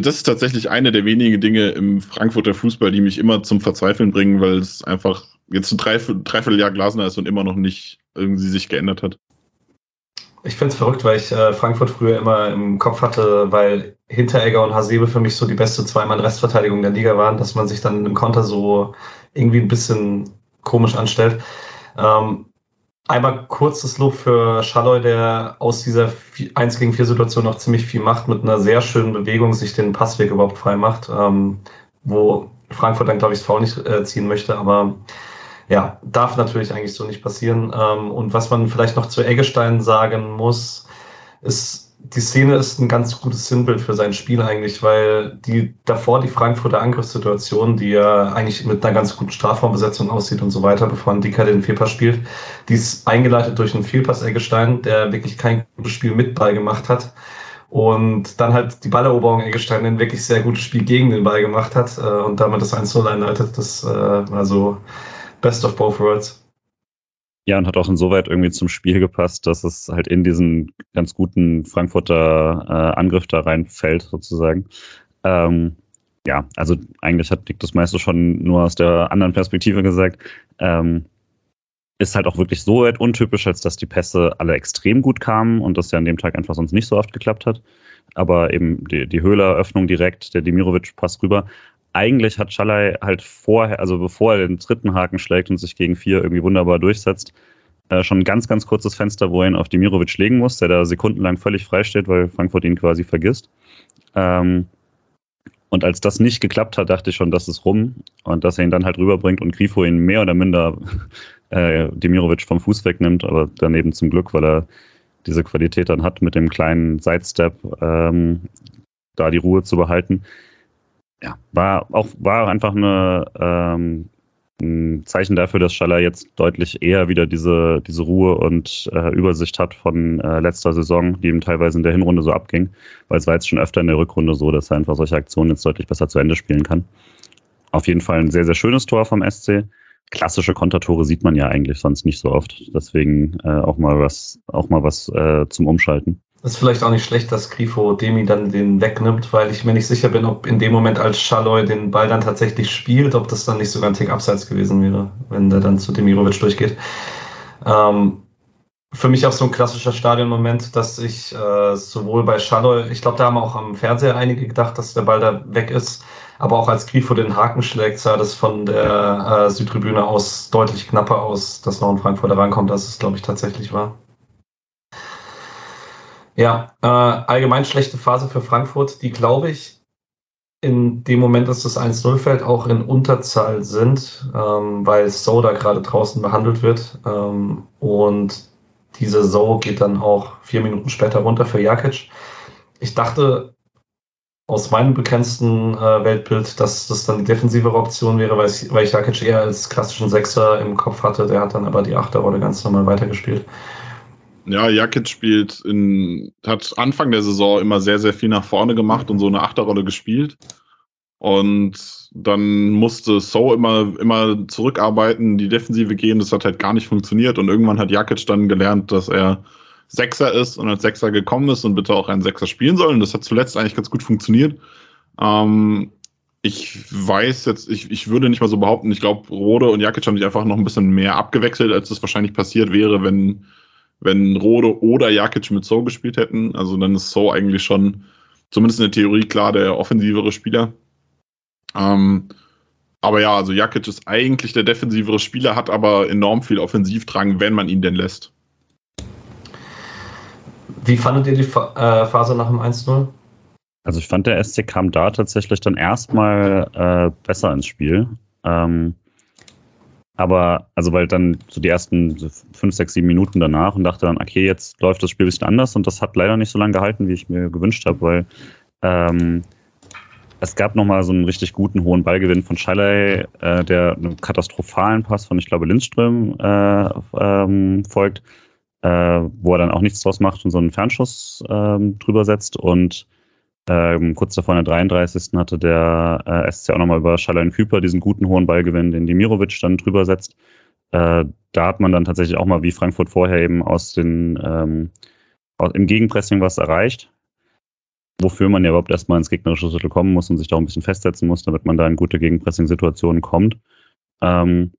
Das ist tatsächlich eine der wenigen Dinge im Frankfurter Fußball, die mich immer zum Verzweifeln bringen, weil es einfach jetzt ein Dreivierteljahr Glasner ist und immer noch nicht irgendwie sich geändert hat. Ich finde es verrückt, weil ich äh, Frankfurt früher immer im Kopf hatte, weil Hinteregger und Hasebe für mich so die beste Zweimann-Restverteidigung der Liga waren, dass man sich dann im Konter so irgendwie ein bisschen komisch anstellt. Ähm, einmal kurzes Lob für Schalloy, der aus dieser 1 gegen 4 Situation noch ziemlich viel macht, mit einer sehr schönen Bewegung sich den Passweg überhaupt frei macht, ähm, wo Frankfurt dann, glaube ich, das Foul nicht äh, ziehen möchte, aber ja, darf natürlich eigentlich so nicht passieren. Ähm, und was man vielleicht noch zu Eggestein sagen muss, ist, die Szene ist ein ganz gutes Sinnbild für sein Spiel eigentlich, weil die davor die Frankfurter Angriffssituation, die ja eigentlich mit einer ganz guten Strafraumbesetzung aussieht und so weiter, bevor ein Dicker den Fehlpass spielt, die ist eingeleitet durch einen Fehlpass Eggestein, der wirklich kein gutes Spiel mit Ball gemacht hat. Und dann halt die Balleroberung Eggestein ein wirklich sehr gutes Spiel gegen den Ball gemacht hat äh, und damit das 1-0 einleitet. Das äh, war so Best of both worlds. Ja, und hat auch insoweit irgendwie zum Spiel gepasst, dass es halt in diesen ganz guten Frankfurter äh, Angriff da reinfällt, sozusagen. Ähm, ja, also eigentlich hat Dick das meiste schon nur aus der anderen Perspektive gesagt. Ähm, ist halt auch wirklich so weit untypisch, als dass die Pässe alle extrem gut kamen und das ja an dem Tag einfach sonst nicht so oft geklappt hat. Aber eben die, die Höhler-Öffnung direkt, der Demirovic-Pass rüber, eigentlich hat Schalay halt vorher, also bevor er den dritten Haken schlägt und sich gegen vier irgendwie wunderbar durchsetzt, äh, schon ein ganz, ganz kurzes Fenster, wo er ihn auf Dimirovic legen muss, der da sekundenlang völlig frei steht, weil Frankfurt ihn quasi vergisst. Ähm, und als das nicht geklappt hat, dachte ich schon, das ist rum und dass er ihn dann halt rüberbringt und Grifo ihn mehr oder minder äh, Demirovic vom Fuß wegnimmt, aber daneben zum Glück, weil er diese Qualität dann hat, mit dem kleinen Sidestep ähm, da die Ruhe zu behalten ja, war auch war einfach eine, ähm, ein Zeichen dafür, dass Schaller jetzt deutlich eher wieder diese, diese Ruhe und äh, Übersicht hat von äh, letzter Saison, die ihm teilweise in der Hinrunde so abging, weil es war jetzt schon öfter in der Rückrunde so, dass er einfach solche Aktionen jetzt deutlich besser zu Ende spielen kann. Auf jeden Fall ein sehr, sehr schönes Tor vom SC. Klassische Kontertore sieht man ja eigentlich sonst nicht so oft. Deswegen äh, auch mal was, auch mal was äh, zum Umschalten. Ist vielleicht auch nicht schlecht, dass Grifo Demi dann den wegnimmt, weil ich mir nicht sicher bin, ob in dem Moment, als Schalloy den Ball dann tatsächlich spielt, ob das dann nicht sogar ein Tick abseits gewesen wäre, wenn der dann zu Demirovic durchgeht. Ähm, für mich auch so ein klassischer Stadionmoment, dass ich äh, sowohl bei Schalloy, ich glaube, da haben auch am Fernseher einige gedacht, dass der Ball da weg ist, aber auch als Grifo den Haken schlägt, sah das von der äh, Südtribüne aus deutlich knapper aus, dass noch ein Frankfurter rankommt, als es, glaube ich, tatsächlich war. Ja, äh, allgemein schlechte Phase für Frankfurt, die glaube ich in dem Moment, dass das 1-0 fällt, auch in Unterzahl sind, ähm, weil Soda gerade draußen behandelt wird. Ähm, und diese So geht dann auch vier Minuten später runter für Jakic. Ich dachte aus meinem begrenzten äh, Weltbild, dass das dann die defensivere Option wäre, weil ich, weil ich Jakic eher als klassischen Sechser im Kopf hatte. Der hat dann aber die Achterrolle ganz normal weitergespielt. Ja, Jakic spielt in, hat Anfang der Saison immer sehr, sehr viel nach vorne gemacht und so eine Achterrolle gespielt. Und dann musste So immer, immer zurückarbeiten, die Defensive gehen. Das hat halt gar nicht funktioniert. Und irgendwann hat Jakic dann gelernt, dass er Sechser ist und als Sechser gekommen ist und bitte auch einen Sechser spielen soll. Und das hat zuletzt eigentlich ganz gut funktioniert. Ähm, ich weiß jetzt, ich, ich würde nicht mal so behaupten, ich glaube, Rode und Jakic haben sich einfach noch ein bisschen mehr abgewechselt, als das wahrscheinlich passiert wäre, wenn wenn Rode oder Jakic mit So gespielt hätten. Also dann ist So eigentlich schon, zumindest in der Theorie, klar der offensivere Spieler. Ähm, aber ja, also Jakic ist eigentlich der defensivere Spieler, hat aber enorm viel Offensivdrang, wenn man ihn denn lässt. Wie fandet ihr die äh, Phase nach dem 1-0? Also ich fand, der SC kam da tatsächlich dann erstmal äh, besser ins Spiel. Ähm, aber, also weil dann so die ersten fünf, sechs, sieben Minuten danach und dachte dann, okay, jetzt läuft das Spiel ein bisschen anders und das hat leider nicht so lange gehalten, wie ich mir gewünscht habe, weil ähm, es gab nochmal so einen richtig guten hohen Ballgewinn von Schalley, äh, der einen katastrophalen Pass von, ich glaube, Lindström äh, ähm, folgt. äh, wo er dann auch nichts draus macht und so einen Fernschuss ähm, drüber setzt. Und ähm, kurz davor in der 33. hatte der äh, SC auch nochmal über Schallein Küper diesen guten hohen Ballgewinn, den Dimirovic dann drüber setzt. Äh, da hat man dann tatsächlich auch mal wie Frankfurt vorher eben aus den ähm, aus, im Gegenpressing was erreicht wofür man ja überhaupt erstmal ins gegnerische Drittel kommen muss und sich da ein bisschen festsetzen muss, damit man da in gute Gegenpressing-Situationen kommt. Ähm,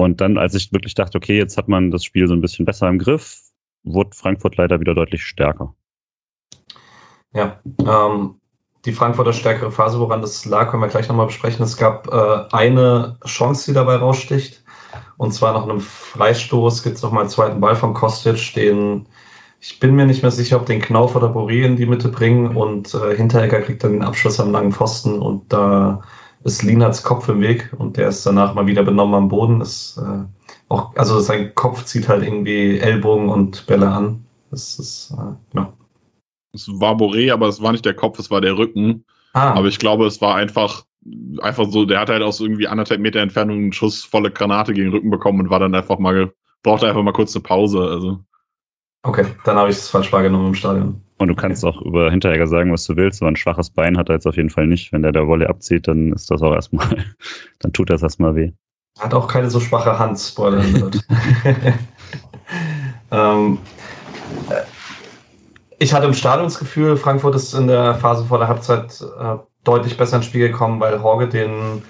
und dann, als ich wirklich dachte, okay, jetzt hat man das Spiel so ein bisschen besser im Griff, wurde Frankfurt leider wieder deutlich stärker. Ja, ähm, die Frankfurter stärkere Phase, woran das lag, können wir gleich nochmal besprechen. Es gab äh, eine Chance, die dabei raussticht. Und zwar nach einem Freistoß gibt es nochmal einen zweiten Ball von Kostic, den ich bin mir nicht mehr sicher, ob den Knauf oder Boré in die Mitte bringen und äh, Hinteregger kriegt dann den Abschluss am langen Pfosten und da ist Lienhards Kopf im Weg und der ist danach mal wieder benommen am Boden. Ist, äh, auch, also sein Kopf zieht halt irgendwie Ellbogen und Bälle an. Das ist, äh, genau. Es war Boré, aber es war nicht der Kopf, es war der Rücken. Ah. Aber ich glaube, es war einfach, einfach so, der hat halt aus irgendwie anderthalb Meter Entfernung einen Schuss volle Granate gegen den Rücken bekommen und war dann einfach mal, brauchte einfach mal kurz eine Pause. Also. Okay, dann habe ich es falsch wahrgenommen im Stadion. Und du kannst auch über Hinteregger sagen, was du willst, aber ein schwaches Bein hat er jetzt auf jeden Fall nicht. Wenn der der Wolle abzieht, dann ist das auch erstmal, dann tut das erstmal weh. Hat auch keine so schwache Hand, Spoiler. ähm, äh, ich hatte im Stadion das Gefühl, Frankfurt ist in der Phase vor der Halbzeit äh, deutlich besser ins Spiel gekommen, weil Horge den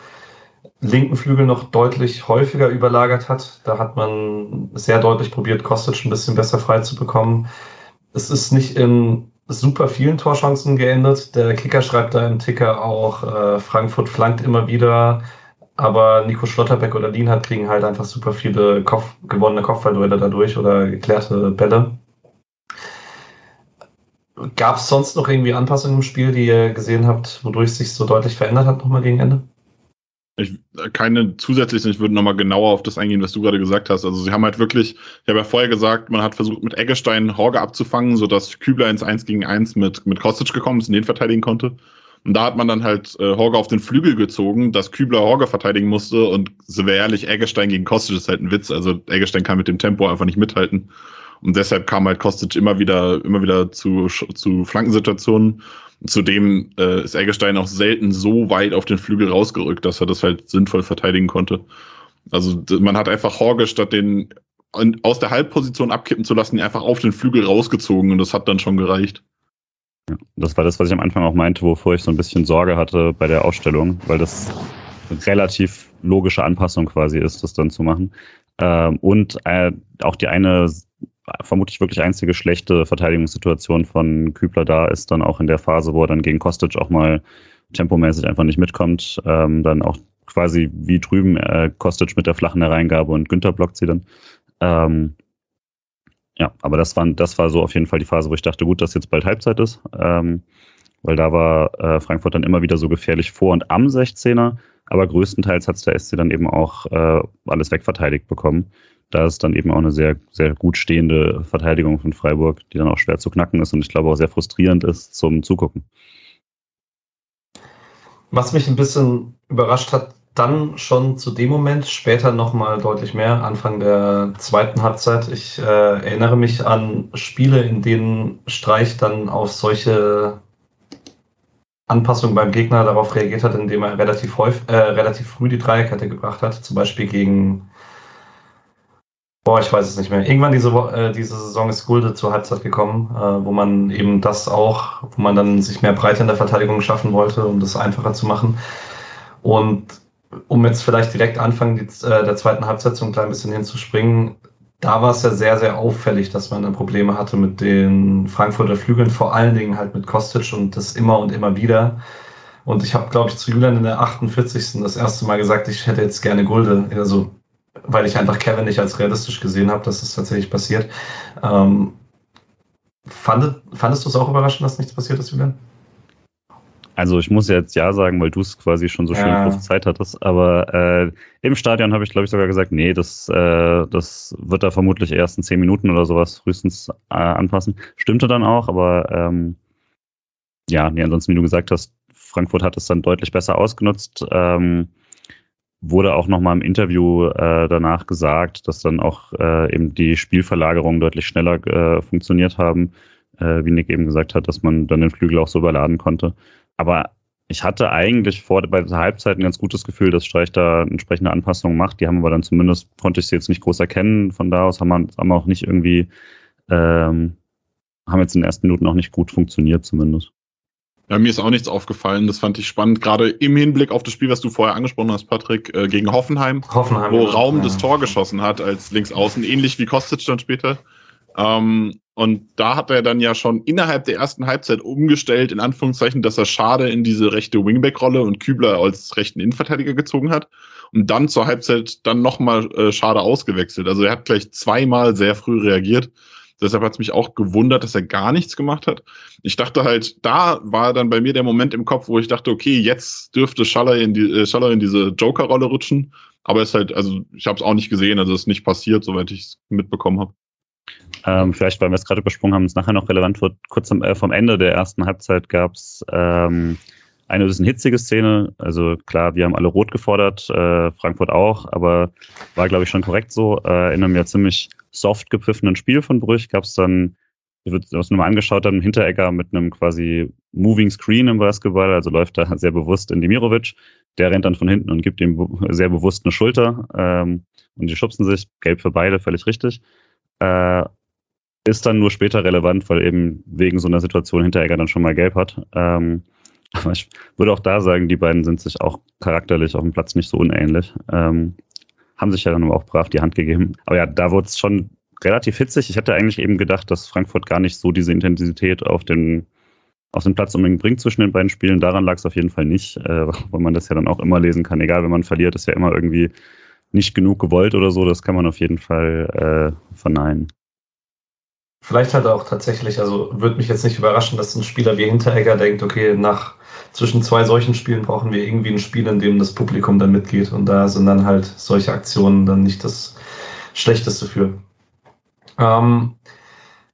linken Flügel noch deutlich häufiger überlagert hat. Da hat man sehr deutlich probiert, Kostic ein bisschen besser frei zu bekommen. Es ist nicht in super vielen Torchancen geändert. Der Kicker schreibt da im Ticker auch, äh, Frankfurt flankt immer wieder, aber Nico Schlotterbeck oder Lienhardt kriegen halt einfach super viele Kopf, gewonnene Kopfballduelle dadurch oder geklärte Bälle. Gab es sonst noch irgendwie Anpassungen im Spiel, die ihr gesehen habt, wodurch es sich so deutlich verändert hat nochmal gegen Ende? Ich, keine zusätzlichen, ich würde nochmal genauer auf das eingehen, was du gerade gesagt hast. Also sie haben halt wirklich, ich habe ja vorher gesagt, man hat versucht mit Eggestein Horge abzufangen, sodass Kübler ins 1 gegen 1 mit, mit Kostic gekommen ist und den verteidigen konnte. Und da hat man dann halt äh, Horge auf den Flügel gezogen, dass Kübler Horge verteidigen musste und so wäre ehrlich, Eggestein gegen Kostic ist halt ein Witz. Also Eggestein kann mit dem Tempo einfach nicht mithalten. Und deshalb kam halt Kostic immer wieder, immer wieder zu, zu Flankensituationen. Zudem äh, ist Eggestein auch selten so weit auf den Flügel rausgerückt, dass er das halt sinnvoll verteidigen konnte. Also man hat einfach Horge statt den aus der Halbposition abkippen zu lassen, einfach auf den Flügel rausgezogen und das hat dann schon gereicht. Ja, das war das, was ich am Anfang auch meinte, wovor ich so ein bisschen Sorge hatte bei der Ausstellung, weil das relativ logische Anpassung quasi ist, das dann zu machen. Ähm, und äh, auch die eine vermutlich wirklich einzige schlechte Verteidigungssituation von Kübler da ist dann auch in der Phase, wo er dann gegen Kostic auch mal tempomäßig einfach nicht mitkommt, ähm, dann auch quasi wie drüben äh, Kostic mit der flachen Hereingabe und Günther blockt sie dann. Ähm, ja, aber das war, das war so auf jeden Fall die Phase, wo ich dachte, gut, dass jetzt bald Halbzeit ist, ähm, weil da war äh, Frankfurt dann immer wieder so gefährlich vor und am 16er, aber größtenteils hat es der SC dann eben auch äh, alles wegverteidigt bekommen da ist dann eben auch eine sehr, sehr gut stehende Verteidigung von Freiburg, die dann auch schwer zu knacken ist und ich glaube auch sehr frustrierend ist zum Zugucken. Was mich ein bisschen überrascht hat, dann schon zu dem Moment, später nochmal deutlich mehr, Anfang der zweiten Halbzeit. Ich äh, erinnere mich an Spiele, in denen Streich dann auf solche Anpassungen beim Gegner darauf reagiert hat, indem er relativ, häufig, äh, relativ früh die Dreierkette gebracht hat, zum Beispiel gegen Boah, ich weiß es nicht mehr. Irgendwann diese, äh, diese Saison ist Gulde zur Halbzeit gekommen, äh, wo man eben das auch, wo man dann sich mehr Breite in der Verteidigung schaffen wollte, um das einfacher zu machen. Und um jetzt vielleicht direkt Anfang die, äh, der zweiten Halbzeit so ein klein bisschen hinzuspringen, da war es ja sehr, sehr auffällig, dass man dann Probleme hatte mit den Frankfurter Flügeln, vor allen Dingen halt mit Kostic und das immer und immer wieder. Und ich habe, glaube ich, zu Julian in der 48. das erste Mal gesagt, ich hätte jetzt gerne Gulde. Also weil ich einfach Kevin nicht als realistisch gesehen habe, dass das tatsächlich passiert. Ähm, fandet, fandest du es auch überraschend, dass nichts passiert ist, Julian? Also ich muss jetzt ja sagen, weil du es quasi schon so schön ja. Zeit hattest, aber äh, im Stadion habe ich, glaube ich, sogar gesagt, nee, das, äh, das wird da vermutlich erst in zehn Minuten oder sowas frühestens äh, anpassen. Stimmte dann auch, aber ähm, ja, nee, ansonsten, wie du gesagt hast, Frankfurt hat es dann deutlich besser ausgenutzt. Ähm, wurde auch nochmal im Interview äh, danach gesagt, dass dann auch äh, eben die Spielverlagerungen deutlich schneller äh, funktioniert haben, äh, wie Nick eben gesagt hat, dass man dann den Flügel auch so überladen konnte. Aber ich hatte eigentlich vor bei der Halbzeit ein ganz gutes Gefühl, dass Streich da entsprechende Anpassungen macht. Die haben aber dann zumindest, konnte ich sie jetzt nicht groß erkennen. Von da aus haben wir, haben wir auch nicht irgendwie, ähm, haben jetzt in den ersten Minuten auch nicht gut funktioniert zumindest. Ja, mir ist auch nichts aufgefallen. Das fand ich spannend, gerade im Hinblick auf das Spiel, was du vorher angesprochen hast, Patrick, äh, gegen Hoffenheim, Hoffenheim wo ja. Raum Ja. das Tor geschossen hat als Linksaußen, ähnlich wie Kostic dann später. Ähm, und da hat er dann ja schon innerhalb der ersten Halbzeit umgestellt, in Anführungszeichen, dass er Schade in diese rechte Wingback-Rolle und Kübler als rechten Innenverteidiger gezogen hat. Und dann zur Halbzeit dann nochmal äh, Schade ausgewechselt. Also er hat gleich zweimal sehr früh reagiert. Deshalb hat es mich auch gewundert, dass er gar nichts gemacht hat. Ich dachte halt, da war dann bei mir der Moment im Kopf, wo ich dachte, okay, jetzt dürfte Schaller in, die, äh, Schaller in diese Joker-Rolle rutschen. Aber es ist halt, also ich habe es auch nicht gesehen, also es ist nicht passiert, soweit ich es mitbekommen habe. Ähm, vielleicht, weil wir es gerade übersprungen haben, es nachher noch relevant wird. Kurz am, äh, vom Ende der ersten Halbzeit gab es ähm, eine bisschen hitzige Szene. Also klar, wir haben alle rot gefordert, äh, Frankfurt auch, aber war, glaube ich, schon korrekt so. Äh, in einem ja ziemlich soft gepfiffenen Spiel von Brüch gab es dann, ich würde das nochmal angeschaut, dann Hinteregger mit einem quasi Moving Screen im Basketball, also läuft da sehr bewusst in Dimirovic. Der rennt dann von hinten und gibt ihm sehr bewusst eine Schulter ähm, und die schubsen sich. Gelb für beide, völlig richtig. Äh, ist dann nur später relevant, weil eben wegen so einer Situation Hinteregger dann schon mal gelb hat. Ähm, aber ich würde auch da sagen, die beiden sind sich auch charakterlich auf dem Platz nicht so unähnlich. Ähm, haben sich ja dann aber auch brav die Hand gegeben. Aber ja, da wurde es schon relativ hitzig. Ich hätte eigentlich eben gedacht, dass Frankfurt gar nicht so diese Intensität auf den, auf den Platz unbedingt bringt zwischen den beiden Spielen. Daran lag es auf jeden Fall nicht, äh, weil man das ja dann auch immer lesen kann. Egal, wenn man verliert, ist ja immer irgendwie nicht genug gewollt oder so. Das kann man auf jeden Fall äh, verneinen. Vielleicht er auch tatsächlich, also würde mich jetzt nicht überraschen, dass ein Spieler wie Hinteregger denkt, okay, nach zwischen zwei solchen Spielen brauchen wir irgendwie ein Spiel, in dem das Publikum dann mitgeht. Und da sind dann halt solche Aktionen dann nicht das Schlechteste für. Ähm,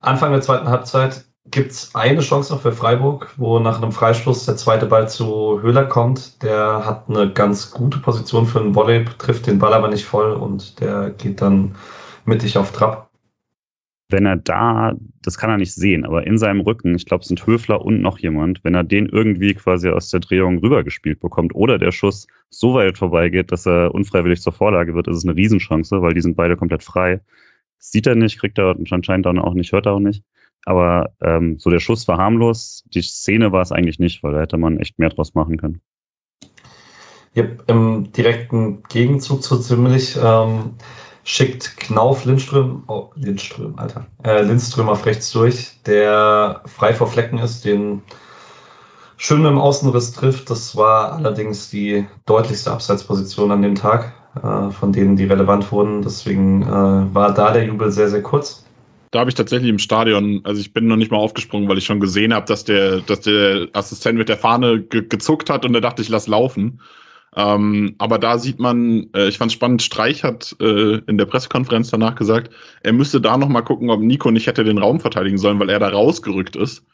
Anfang der zweiten Halbzeit gibt es eine Chance noch für Freiburg, wo nach einem Freistoß der zweite Ball zu Höhler kommt. Der hat eine ganz gute Position für einen Volley, trifft den Ball aber nicht voll und der geht dann mittig auf Trab. Wenn er da, das kann er nicht sehen, aber in seinem Rücken, ich glaube, es sind Höfler und noch jemand, wenn er den irgendwie quasi aus der Drehung rübergespielt bekommt oder der Schuss so weit vorbeigeht, dass er unfreiwillig zur Vorlage wird, ist es eine Riesenchance, weil die sind beide komplett frei. Sieht er nicht, kriegt er anscheinend dann auch nicht, hört er auch nicht. Aber ähm, so der Schuss war harmlos, die Szene war es eigentlich nicht, weil da hätte man echt mehr draus machen können. Ja, Im direkten Gegenzug zu ziemlich ähm, schickt Knauf Lindström, oh, Lindström, Alter, äh, Lindström auf rechts durch, der frei vor Flecken ist, den schön dem Außenriss trifft. Das war allerdings die deutlichste Abseitsposition an dem Tag, äh, von denen die relevant wurden. Deswegen äh, war da der Jubel sehr, sehr kurz. Da habe ich tatsächlich im Stadion, also ich bin noch nicht mal aufgesprungen, weil ich schon gesehen habe, dass der, dass der Assistent mit der Fahne ge gezuckt hat und da dachte ich, lass laufen. Ähm, aber da sieht man, äh, ich fand spannend, Streich hat äh, in der Pressekonferenz danach gesagt, er müsste da noch mal gucken, ob Nico nicht hätte den Raum verteidigen sollen, weil er da rausgerückt ist.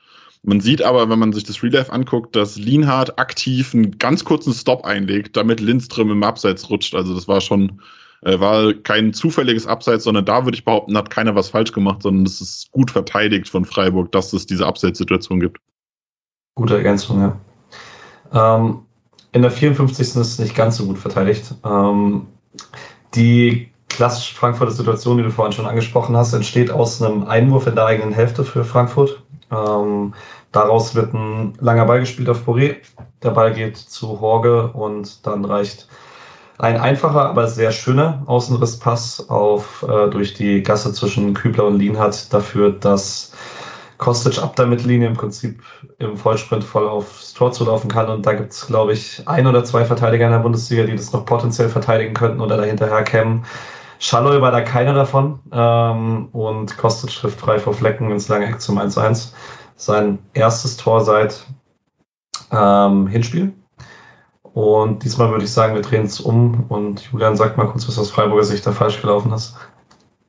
Man sieht aber, wenn man sich das Real Life anguckt, dass Lienhardt aktiv einen ganz kurzen Stop einlegt, damit Lindström im Abseits rutscht. Also das war schon, äh, war kein zufälliges Abseits, sondern da würde ich behaupten, hat keiner was falsch gemacht, sondern das ist gut verteidigt von Freiburg, dass es diese Abseitssituation gibt. Gute Ergänzung, ja. Ähm, in der 54. ist nicht ganz so gut verteidigt. Ähm, die klassische Frankfurter Situation, die du vorhin schon angesprochen hast, entsteht aus einem Einwurf in der eigenen Hälfte für Frankfurt. Ähm, daraus wird ein langer Ball gespielt auf Boré. Der Ball geht zu Horge und dann reicht ein einfacher, aber sehr schöner Außenrisspass auf äh, durch die Gasse zwischen Kübler und Lienhardt dafür, dass Kostic ab der Mittellinie im Prinzip im Vollsprint voll aufs Tor zu laufen kann. Und da gibt es, glaube ich, ein oder zwei Verteidiger in der Bundesliga, die das noch potenziell verteidigen könnten oder dahinterher kämen. Schalloy war da keiner davon. Ähm, und Kostic trifft frei vor Flecken ins lange Eck zum 1-1. Sein erstes Tor seit ähm, Hinspiel. Und diesmal würde ich sagen, wir drehen es um. Und Julian, sagt mal kurz, was aus Freiburger Sicht da falsch gelaufen ist.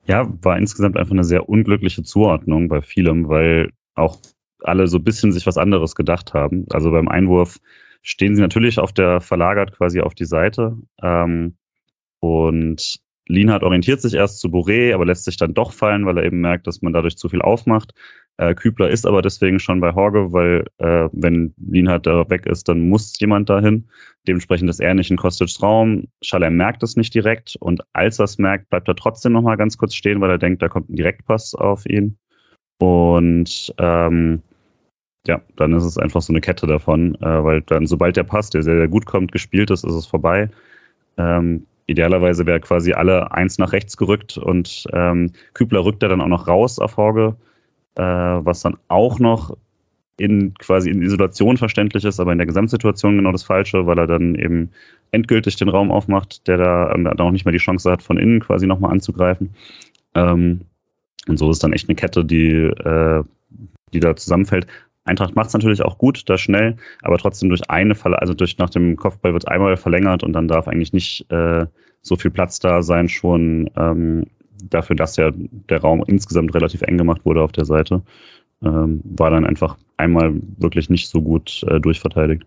Ja, war insgesamt einfach eine sehr unglückliche Zuordnung bei vielem, weil auch alle so ein bisschen sich was anderes gedacht haben. Also beim Einwurf stehen sie natürlich auf der verlagert quasi auf die Seite. Ähm, Und Lienhardt orientiert sich erst zu Boré, aber lässt sich dann doch fallen, weil er eben merkt, dass man dadurch zu viel aufmacht. Äh, Kübler ist aber deswegen schon bei Horge, weil äh, wenn Lienhardt da weg ist, dann muss jemand dahin. Dementsprechend ist er nicht in Kostic's Raum. Schaller merkt es nicht direkt und als er es merkt, bleibt er trotzdem nochmal ganz kurz stehen, weil er denkt, da kommt ein Direktpass auf ihn. Und ähm, ja, dann ist es einfach so eine Kette davon, äh, weil dann, sobald der Pass, der sehr, sehr gut kommt, gespielt ist, ist es vorbei. Ähm, idealerweise wäre quasi alle eins nach rechts gerückt und ähm, Kübler rückt er dann auch noch raus auf Horge, äh, was dann auch noch in quasi in Isolation verständlich ist, aber in der Gesamtsituation genau das Falsche, weil er dann eben endgültig den Raum aufmacht, der da, äh, da auch nicht mehr die Chance hat, von innen quasi nochmal anzugreifen. Ähm, und so ist dann echt eine Kette, die, äh, die da zusammenfällt. Eintracht macht es natürlich auch gut, da schnell, aber trotzdem durch eine Falle, also durch nach dem Kopfball wird einmal verlängert und dann darf eigentlich nicht äh, so viel Platz da sein, schon ähm, dafür, dass ja der Raum insgesamt relativ eng gemacht wurde auf der Seite. Ähm, war dann einfach einmal wirklich nicht so gut äh, durchverteidigt.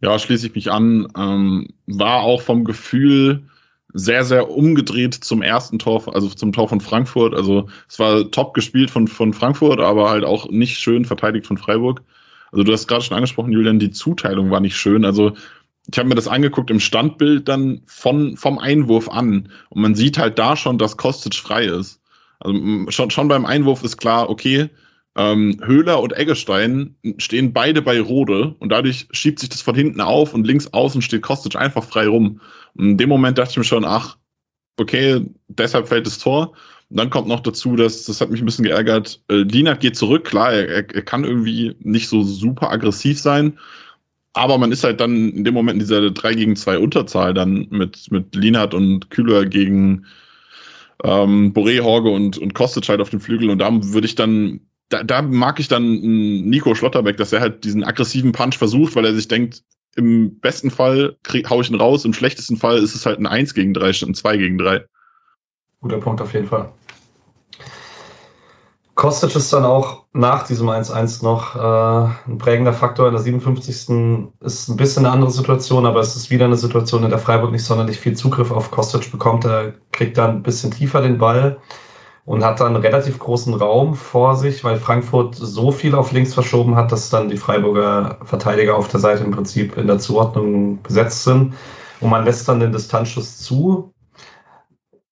Ja, schließe ich mich an. Ähm, war auch vom Gefühl sehr, sehr umgedreht zum ersten Tor, also zum Tor von Frankfurt. Also es war top gespielt von, von Frankfurt, aber halt auch nicht schön verteidigt von Freiburg. Also du hast gerade schon angesprochen, Julian, die Zuteilung war nicht schön. Also ich habe mir das angeguckt im Standbild dann von, vom Einwurf an. Und man sieht halt da schon, dass Kostic frei ist. Also schon, schon beim Einwurf ist klar, okay, ähm, Höhler und Eggestein stehen beide bei Rode und dadurch schiebt sich das von hinten auf und links außen steht Kostic einfach frei rum. Und in dem Moment dachte ich mir schon, ach, okay, deshalb fällt das Tor. Und dann kommt noch dazu, dass, das hat mich ein bisschen geärgert, äh, Lienert geht zurück, klar, er, er kann irgendwie nicht so super aggressiv sein, aber man ist halt dann in dem Moment in dieser 3 gegen 2 Unterzahl dann mit, mit Lienert und Kühler gegen ähm, Boré, Horge und, und Kostic halt auf dem Flügel und da würde ich dann da, da mag ich dann Nico Schlotterbeck, dass er halt diesen aggressiven Punch versucht, weil er sich denkt, im besten Fall krieg, hau ich ihn raus, im schlechtesten Fall ist es halt ein 1 gegen 3 statt ein 2 gegen 3. Guter Punkt auf jeden Fall. Kostic ist dann auch nach diesem 1-1 noch äh, ein prägender Faktor. In der 57. ist ein bisschen eine andere Situation, aber es ist wieder eine Situation, in der Freiburg nicht sonderlich viel Zugriff auf Kostic bekommt. Er kriegt dann ein bisschen tiefer den Ball und hat dann relativ großen Raum vor sich, weil Frankfurt so viel auf links verschoben hat, dass dann die Freiburger Verteidiger auf der Seite im Prinzip in der Zuordnung besetzt sind. Und man lässt dann den Distanzschuss zu.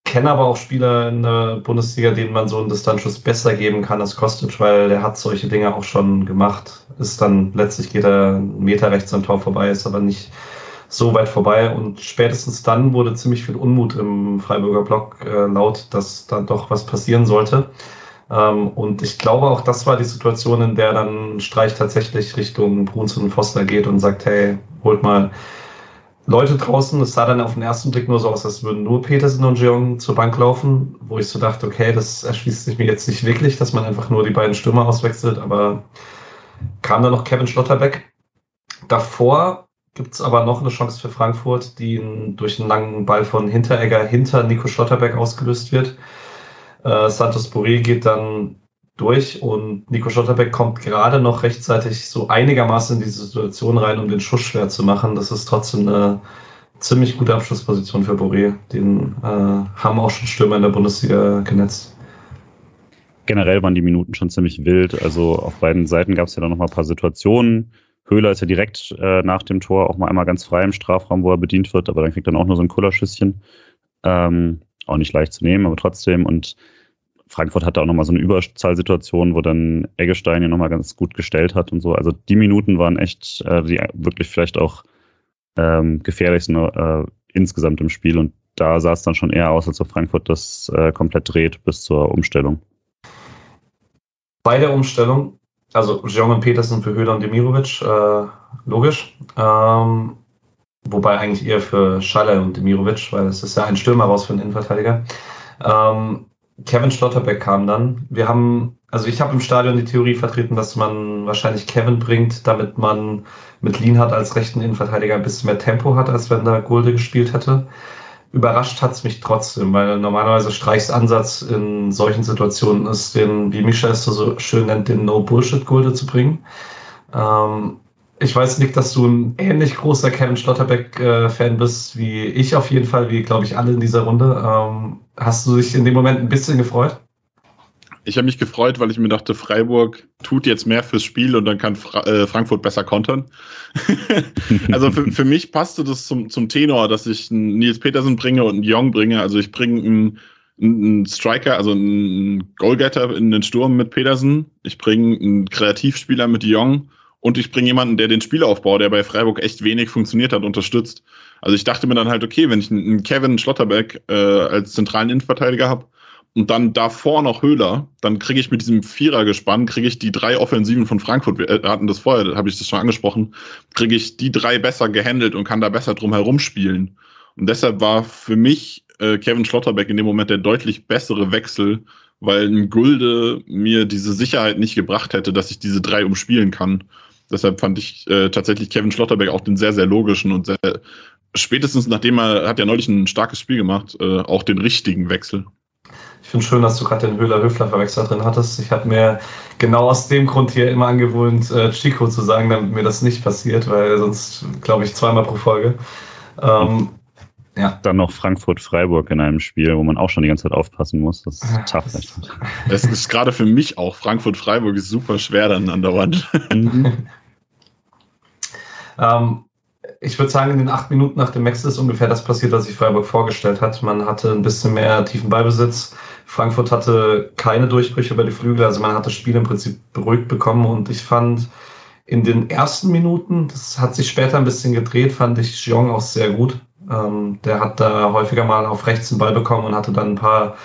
Kenne aber auch Spieler in der Bundesliga, denen man so einen Distanzschuss besser geben kann als Kostic, weil der hat solche Dinge auch schon gemacht. Ist dann letztlich geht er einen Meter rechts am Tor vorbei, ist aber nicht so weit vorbei. Und spätestens dann wurde ziemlich viel Unmut im Freiburger Block äh, laut, dass da doch was passieren sollte. Ähm, und ich glaube auch, das war die Situation, in der dann Streich tatsächlich Richtung Bruns und Foster geht und sagt, hey, holt mal Leute draußen. Es sah dann auf den ersten Blick nur so aus, als würden nur Petersen und Jeong zur Bank laufen, wo ich so dachte, okay, das erschließt sich mir jetzt nicht wirklich, dass man einfach nur die beiden Stürmer auswechselt, aber kam dann noch Kevin Schlotterbeck. Davor gibt es aber noch eine Chance für Frankfurt, die durch einen langen Ball von Hinteregger hinter Nico Schlotterbeck ausgelöst wird. Äh, Santos Boré geht dann durch und Nico Schlotterbeck kommt gerade noch rechtzeitig so einigermaßen in diese Situation rein, um den Schuss schwer zu machen. Das ist trotzdem eine ziemlich gute Abschlussposition für Boré. Den äh, haben auch schon Stürmer in der Bundesliga genetzt. Generell waren die Minuten schon ziemlich wild. Also auf beiden Seiten gab es ja dann noch mal ein paar Situationen Höhler ist ja direkt äh, nach dem Tor auch mal einmal ganz frei im Strafraum, wo er bedient wird, aber dann kriegt er dann auch nur so ein Kullerschüsschen. Ähm, auch nicht leicht zu nehmen, aber trotzdem. Und Frankfurt hatte auch nochmal so eine Überzahlsituation, wo dann Eggestein ja nochmal ganz gut gestellt hat und so. Also die Minuten waren echt äh, die wirklich vielleicht auch ähm, gefährlichsten äh, insgesamt im Spiel. Und da sah es dann schon eher aus, als ob Frankfurt das äh, komplett dreht bis zur Umstellung. Bei der Umstellung also Jeong und Petersen für Höhler und Demirovic, äh, logisch. Ähm, wobei eigentlich eher für Schaller und Demirovic, weil es ist ja ein Stürmer raus für einen Innenverteidiger. Ähm, Kevin Schlotterbeck kam dann. Wir haben, also ich habe im Stadion die Theorie vertreten, dass man wahrscheinlich Kevin bringt, damit man mit Lienhardt als rechten Innenverteidiger ein bisschen mehr Tempo hat, als wenn da Gulde gespielt hätte überrascht hat es mich trotzdem, weil normalerweise Streichs Ansatz in solchen Situationen ist, den, wie Mischa es so schön nennt, den No-Bullshit-Gulde zu bringen. Ähm, ich weiß, Nick, dass du ein ähnlich großer Kevin Schlotterbeck-Fan bist, wie ich auf jeden Fall, wie glaube ich alle in dieser Runde. Ähm, hast du dich in dem Moment ein bisschen gefreut? Ich habe mich gefreut, weil ich mir dachte, Freiburg tut jetzt mehr fürs Spiel und dann kann Fra äh, Frankfurt besser kontern. also für, für mich passte das zum, zum Tenor, dass ich einen Nils Petersen bringe und einen Jong bringe. Also ich bringe einen, einen Striker, also einen Goalgetter in den Sturm mit Petersen. Ich bringe einen Kreativspieler mit Jong und ich bringe jemanden, der den Spielaufbau, der bei Freiburg echt wenig funktioniert hat, unterstützt. Also ich dachte mir dann halt, okay, wenn ich einen Kevin Schlotterbeck äh, als zentralen Innenverteidiger habe und dann davor noch Höhler, dann kriege ich mit diesem Vierergespann, kriege ich die drei Offensiven von Frankfurt, wir hatten das vorher, habe ich das schon angesprochen, kriege ich die drei besser gehandelt und kann da besser drum herum spielen. Und deshalb war für mich äh, Kevin Schlotterbeck in dem Moment der deutlich bessere Wechsel, weil ein Gulde mir diese Sicherheit nicht gebracht hätte, dass ich diese drei umspielen kann. Deshalb fand ich äh, tatsächlich Kevin Schlotterbeck auch den sehr, sehr logischen und sehr, spätestens nachdem er hat ja neulich ein starkes Spiel gemacht, äh, auch den richtigen Wechsel. Ich finde schön, dass du gerade den Höhler-Höfler-Verwechsel drin hattest. Ich habe mir genau aus dem Grund hier immer angewohnt, äh, Chico zu sagen, damit mir das nicht passiert, weil sonst, glaube ich, zweimal pro Folge. Ähm, ja. Dann noch Frankfurt-Freiburg in einem Spiel, wo man auch schon die ganze Zeit aufpassen muss. Das ist tough. Das ist gerade für mich auch. Frankfurt-Freiburg ist super schwer dann an der Wand. ähm, ich würde sagen, in den acht Minuten nach dem Wechsel ist ungefähr das passiert, was sich Freiburg vorgestellt hat. Man hatte ein bisschen mehr tiefen Ballbesitz. Frankfurt hatte keine Durchbrüche über die Flügel, also man hat das Spiel im Prinzip beruhigt bekommen und ich fand in den ersten Minuten, das hat sich später ein bisschen gedreht, fand ich Jeong auch sehr gut. Ähm, der hat da häufiger mal auf rechts den Ball bekommen und hatte dann ein paar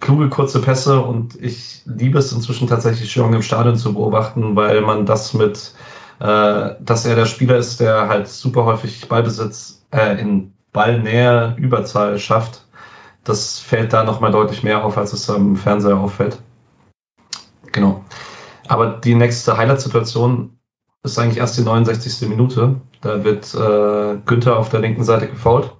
kluge kurze Pässe und ich liebe es inzwischen tatsächlich Jong im Stadion zu beobachten, weil man das mit, äh, dass er der Spieler ist, der halt super häufig Ballbesitz äh, in Ballnähe Überzahl schafft. Das fällt da nochmal deutlich mehr auf, als es am Fernseher auffällt. Genau. Aber die nächste Highlight-Situation ist eigentlich erst die 69. Minute. Da wird äh, Günther auf der linken Seite gefault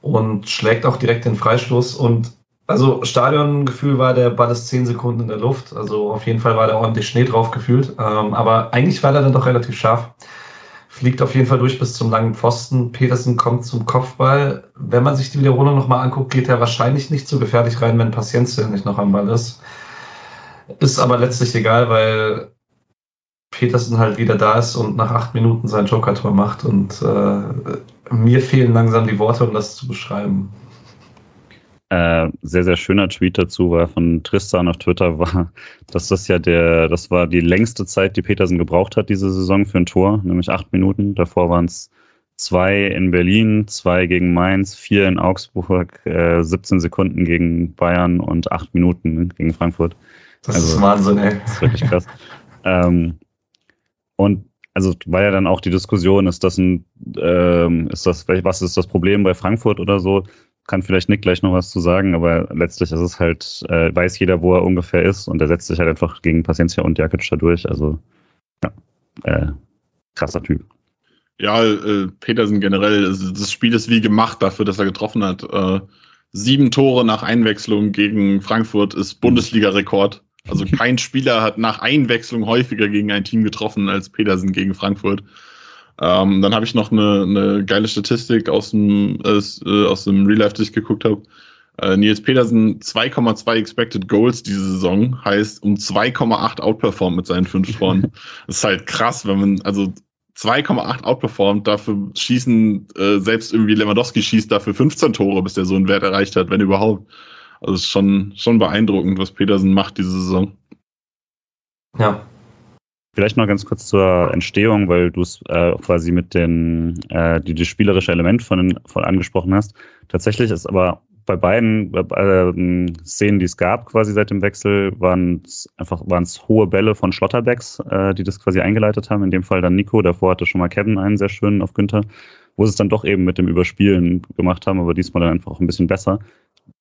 und schlägt auch direkt den Freistoß. Und also Stadiongefühl war, der Ball ist 10 Sekunden in der Luft. Also auf jeden Fall war da ordentlich Schnee drauf gefühlt. Ähm, aber eigentlich war der dann doch relativ scharf. Fliegt auf jeden Fall durch bis zum langen Pfosten. Petersen kommt zum Kopfball. Wenn man sich die Wiederholung nochmal anguckt, geht er wahrscheinlich nicht so gefährlich rein, wenn Paciencia nicht noch am Ball ist. Ist aber letztlich egal, weil Petersen halt wieder da ist und nach acht Minuten sein Joker-Tor macht. Und äh, mir fehlen langsam die Worte, um das zu beschreiben. Äh, sehr, sehr schöner Tweet dazu war von Tristan auf Twitter, war, dass das ja der, das war die längste Zeit, die Petersen gebraucht hat, diese Saison für ein Tor, nämlich acht Minuten. Davor waren es zwei in Berlin, zwei gegen Mainz, vier in Augsburg, äh, 17 Sekunden gegen Bayern und acht Minuten gegen Frankfurt. Das also, ist Wahnsinn, ey. Das ist wirklich krass. ähm, und also war ja dann auch die Diskussion, ist das ein, ähm, ist das, was ist das Problem bei Frankfurt oder so? Kann vielleicht Nick gleich noch was zu sagen, aber letztlich ist es halt, äh, weiß jeder, wo er ungefähr ist und er setzt sich halt einfach gegen Paciencia und Jakic da durch. Also, ja, äh, krasser Typ. Ja, äh, Petersen generell, das Spiel ist wie gemacht dafür, dass er getroffen hat. Äh, sieben Tore nach Einwechslung gegen Frankfurt ist Bundesliga-Rekord. Also kein Spieler hat nach Einwechslung häufiger gegen ein Team getroffen als Petersen gegen Frankfurt. Ähm, dann habe ich noch eine, eine geile Statistik aus dem, äh, aus dem Real Life, die ich geguckt habe. Äh, Nils Petersen 2,2 Expected Goals diese Saison heißt um 2,8 outperformt mit seinen fünf Toren. das ist halt krass, wenn man, also 2,8 outperformt, dafür schießen, äh, selbst irgendwie Lewandowski schießt dafür 15 Tore, bis der so einen Wert erreicht hat, wenn überhaupt. Also es ist schon, schon beeindruckend, was Petersen macht diese Saison. Ja. Vielleicht noch ganz kurz zur Entstehung, weil du es äh, quasi mit den, äh, die, die spielerische Element von, von angesprochen hast. Tatsächlich ist aber bei beiden äh, Szenen, die es gab, quasi seit dem Wechsel, waren es einfach waren es hohe Bälle von Schlotterbacks, äh, die das quasi eingeleitet haben. In dem Fall dann Nico, davor hatte schon mal Kevin einen sehr schönen auf Günther, wo sie es dann doch eben mit dem Überspielen gemacht haben, aber diesmal dann einfach auch ein bisschen besser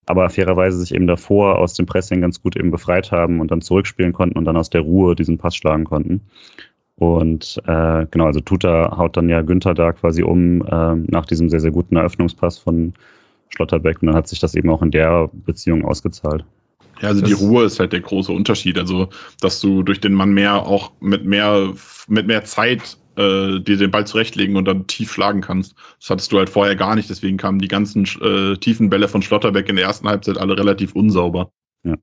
aber fairerweise sich eben davor aus dem Pressing ganz gut eben befreit haben und dann zurückspielen konnten und dann aus der Ruhe diesen Pass schlagen konnten. Und äh, genau, also Tuta haut dann ja Günther da quasi um äh, nach diesem sehr, sehr guten Eröffnungspass von Schlotterbeck und dann hat sich das eben auch in der Beziehung ausgezahlt. Ja, also das die Ruhe ist halt der große Unterschied. Also, dass du durch den Mann mehr auch mit mehr, mit mehr Zeit äh, dir den Ball zurechtlegen und dann tief schlagen kannst. Das hattest du halt vorher gar nicht, deswegen kamen die ganzen äh, tiefen Bälle von Schlotterbeck in der ersten Halbzeit alle relativ unsauber. Ja.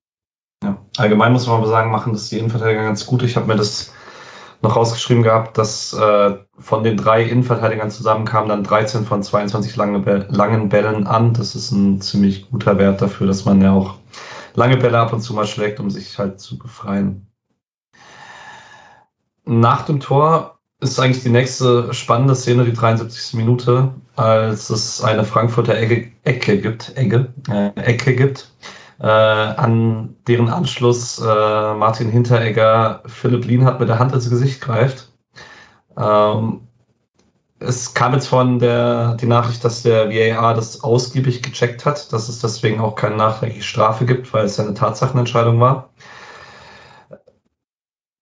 ja. Allgemein muss man aber sagen, machen das die Innenverteidiger ganz gut. Ich habe mir das noch rausgeschrieben gehabt, dass äh, von den drei Innenverteidigern zusammen kamen dann 13 von 22 lange Bälle, langen Bällen an. Das ist ein ziemlich guter Wert dafür, dass man ja auch lange Bälle ab und zu mal schlägt, um sich halt zu befreien. Nach dem Tor ist eigentlich die nächste spannende Szene, die 73. Minute, als es eine Frankfurter Ecke, Ecke gibt, Ecke, äh, Ecke gibt, äh, an deren Anschluss äh, Martin Hinteregger Philipp Lienhardt mit der Hand ins Gesicht greift. Ähm, es kam jetzt von der die Nachricht, dass der VAR das ausgiebig gecheckt hat, dass es deswegen auch keine nachträgliche Strafe gibt, weil es eine Tatsachenentscheidung war.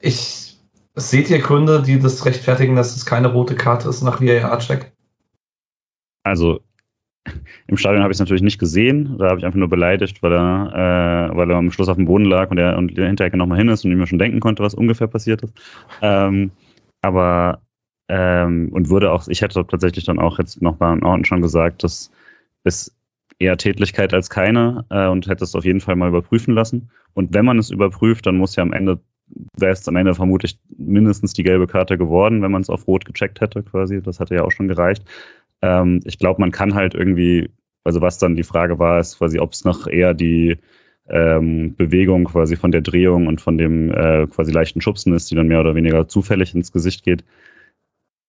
Ich Seht ihr Gründe, die das rechtfertigen, dass es keine rote Karte ist nach VAR-Check? Also im Stadion habe ich es natürlich nicht gesehen. Da habe ich einfach nur beleidigt, weil er, äh, weil er am Schluss auf dem Boden lag und, er, und der Hinterecke nochmal hin ist und ich mir schon denken konnte, was ungefähr passiert ist. Ähm, aber ähm, und würde auch, ich hätte tatsächlich dann auch jetzt noch bei Orten schon gesagt, dass es eher Tätlichkeit als keine äh, und hätte es auf jeden Fall mal überprüfen lassen. Und wenn man es überprüft, dann muss ja am Ende wäre es am Ende vermutlich mindestens die gelbe Karte geworden, wenn man es auf Rot gecheckt hätte, quasi. Das hatte ja auch schon gereicht. Ähm, ich glaube, man kann halt irgendwie, also was dann die Frage war, ist quasi, ob es noch eher die ähm, Bewegung quasi von der Drehung und von dem äh, quasi leichten Schubsen ist, die dann mehr oder weniger zufällig ins Gesicht geht.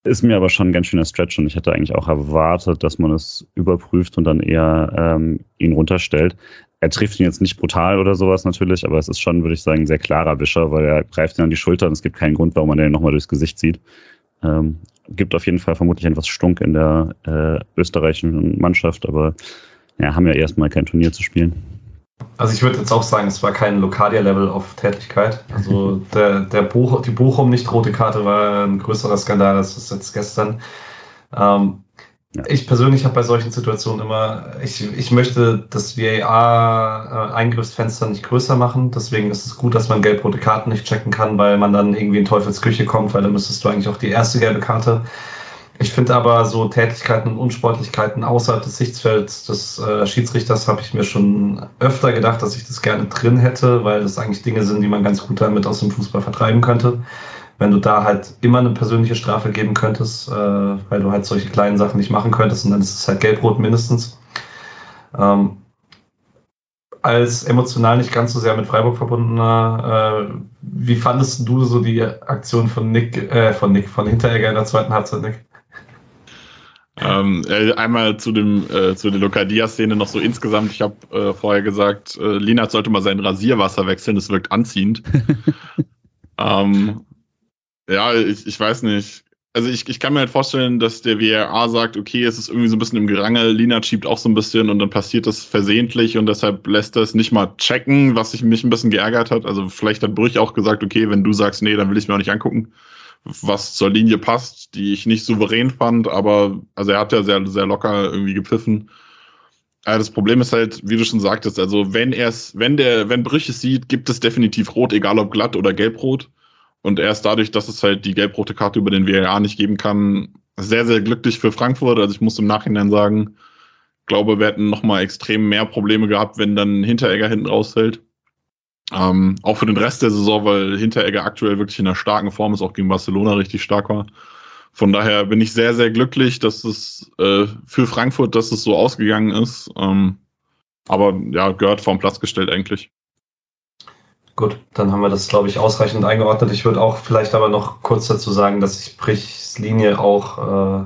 Ist mir aber schon ein ganz schöner Stretch und ich hätte eigentlich auch erwartet, dass man es überprüft und dann eher ähm, ihn runterstellt. Er trifft ihn jetzt nicht brutal oder sowas natürlich, aber es ist schon, würde ich sagen, ein sehr klarer Wischer, weil er greift ihn an die Schulter und es gibt keinen Grund, warum man den nochmal durchs Gesicht zieht. Ähm, gibt auf jeden Fall vermutlich etwas Stunk in der äh, österreichischen Mannschaft, aber ja, haben ja erstmal kein Turnier zu spielen. Also ich würde jetzt auch sagen, es war kein Lokadia-Level auf Tätigkeit. Also der, der Buch, die Bochum nicht rote Karte war ein größerer Skandal als das jetzt gestern. Ähm, ja. Ich persönlich habe bei solchen Situationen immer, ich, ich möchte das VAR-Eingriffsfenster nicht größer machen. Deswegen ist es gut, dass man gelb-rote Karten nicht checken kann, weil man dann irgendwie in Teufelsküche kommt, weil dann müsstest du eigentlich auch die erste gelbe Karte. Ich finde aber so Tätigkeiten und Unsportlichkeiten außerhalb des Sichtfelds des äh, Schiedsrichters habe ich mir schon öfter gedacht, dass ich das gerne drin hätte, weil das eigentlich Dinge sind, die man ganz gut damit aus dem Fußball vertreiben könnte wenn du da halt immer eine persönliche Strafe geben könntest, äh, weil du halt solche kleinen Sachen nicht machen könntest und dann ist es halt gelb-rot mindestens. Ähm, als emotional nicht ganz so sehr mit Freiburg verbundener, äh, wie fandest du so die Aktion von Nick, äh, von Nick, von Hinteregger in der zweiten Halbzeit, Nick? Ähm, äh, einmal zu dem äh, zu der Lokadia-Szene noch so insgesamt. Ich habe äh, vorher gesagt, äh, Lina sollte mal sein Rasierwasser wechseln. Das wirkt anziehend. ähm, ja, ich, ich weiß nicht. Also ich, ich kann mir halt vorstellen, dass der WRA sagt, okay, es ist irgendwie so ein bisschen im Gerangel, Lina schiebt auch so ein bisschen und dann passiert das versehentlich und deshalb lässt er es nicht mal checken, was sich mich ein bisschen geärgert hat. Also vielleicht hat Brüch auch gesagt, okay, wenn du sagst, nee, dann will ich mir auch nicht angucken, was zur Linie passt, die ich nicht souverän fand, aber also er hat ja sehr, sehr locker irgendwie gepfiffen. Aber das Problem ist halt, wie du schon sagtest, also wenn er es, wenn der, wenn Brüch es sieht, gibt es definitiv rot, egal ob glatt oder gelbrot. Und erst dadurch, dass es halt die gelb-rote Karte über den VAR nicht geben kann, sehr, sehr glücklich für Frankfurt. Also ich muss im Nachhinein sagen, glaube, wir hätten nochmal extrem mehr Probleme gehabt, wenn dann Hinteregger hinten rausfällt. Ähm, auch für den Rest der Saison, weil Hinteregger aktuell wirklich in einer starken Form ist, auch gegen Barcelona richtig stark war. Von daher bin ich sehr, sehr glücklich, dass es äh, für Frankfurt, dass es so ausgegangen ist. Ähm, aber ja, gehört vom Platz gestellt eigentlich. Gut, dann haben wir das, glaube ich, ausreichend eingeordnet. Ich würde auch vielleicht aber noch kurz dazu sagen, dass ich Brichs Linie auch, äh,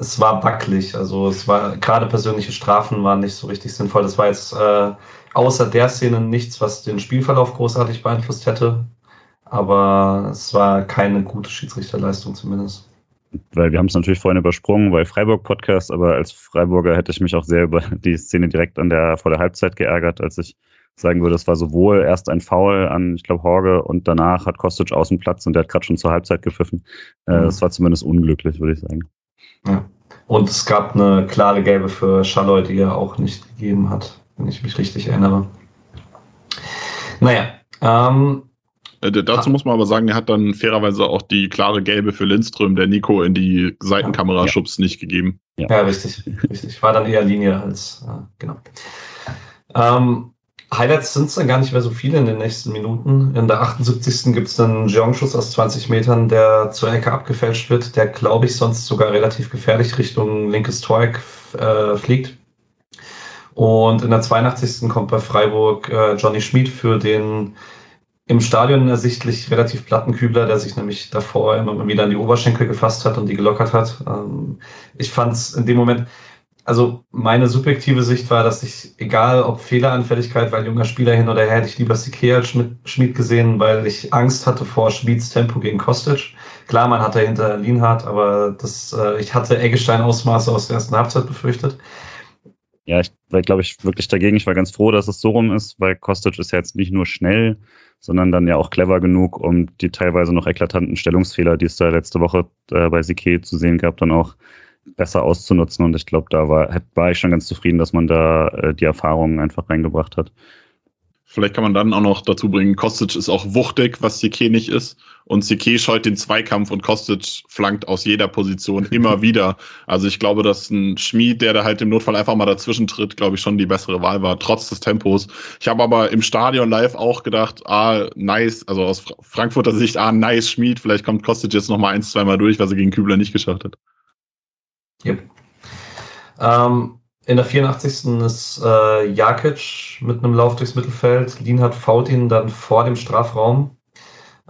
es war wackelig. Also es war, gerade persönliche Strafen waren nicht so richtig sinnvoll. Das war jetzt äh, außer der Szene nichts, was den Spielverlauf großartig beeinflusst hätte. Aber es war keine gute Schiedsrichterleistung zumindest weil wir haben es natürlich vorhin übersprungen, weil Freiburg-Podcast, aber als Freiburger hätte ich mich auch sehr über die Szene direkt an der, vor der Halbzeit geärgert, als ich sagen würde, es war sowohl erst ein Foul an, ich glaube, Horge und danach hat Kostic Außenplatz und der hat gerade schon zur Halbzeit gepfiffen. Äh, mhm. Das war zumindest unglücklich, würde ich sagen. Ja. Und es gab eine klare Gelbe für Schalloy, die er auch nicht gegeben hat, wenn ich mich richtig erinnere. Naja, ähm, Äh, dazu muss man aber sagen, er hat dann fairerweise auch die klare Gelbe für Lindström, der Nico in die Seitenkamera Ja. schubst, nicht gegeben. Ja, richtig. richtig. War dann eher Linie als, äh, genau. Ähm, Highlights sind es dann gar nicht mehr so viele in den nächsten Minuten. In der 78. gibt es einen Jeong-Schuss aus 20 Metern, der zur Ecke abgefälscht wird, der, glaube ich, sonst sogar relativ gefährlich Richtung linkes Tor äh, fliegt. Und in der 82. kommt bei Freiburg äh, Johnny Schmid für den im Stadion ersichtlich relativ platten Kübler, der sich nämlich davor immer wieder an die Oberschenkel gefasst hat und die gelockert hat. Ähm, ich fand es in dem Moment, also meine subjektive Sicht war, dass ich, egal ob Fehleranfälligkeit, weil junger Spieler hin oder her, hätte ich lieber Sique als Schmid gesehen, weil ich Angst hatte vor Schmieds Tempo gegen Kostic. Klar, man hatte hinter Lienhardt, aber das, äh, ich hatte Eggestein-Ausmaße aus der ersten Halbzeit befürchtet. Ja, ich war, glaube ich, wirklich dagegen. Ich war ganz froh, dass es so rum ist, weil Kostic ist ja jetzt nicht nur schnell, sondern dann ja auch clever genug, um die teilweise noch eklatanten Stellungsfehler, die es da letzte Woche äh, bei Sique zu sehen gab, dann auch besser auszunutzen. Und ich glaube, da war, war ich schon ganz zufrieden, dass man da äh, die Erfahrungen einfach reingebracht hat. Vielleicht kann man dann auch noch dazu bringen, Kostic ist auch wuchtig, was Sique nicht ist. Und Sique scheut den Zweikampf und Kostic flankt aus jeder Position immer wieder. Also ich glaube, dass ein Schmied, der da halt im Notfall einfach mal dazwischen tritt, glaube ich, schon die bessere Wahl war, trotz des Tempos. Ich habe aber im Stadion live auch gedacht, ah, nice, also aus Frankfurter Sicht, ah, nice Schmied, vielleicht kommt Kostic jetzt noch mal eins, zweimal durch, was er gegen Kübler nicht geschafft hat. Yep. Ähm, in der 84. ist äh, Jakic mit einem Lauf durchs Mittelfeld. Lienhardt fault ihn dann vor dem Strafraum.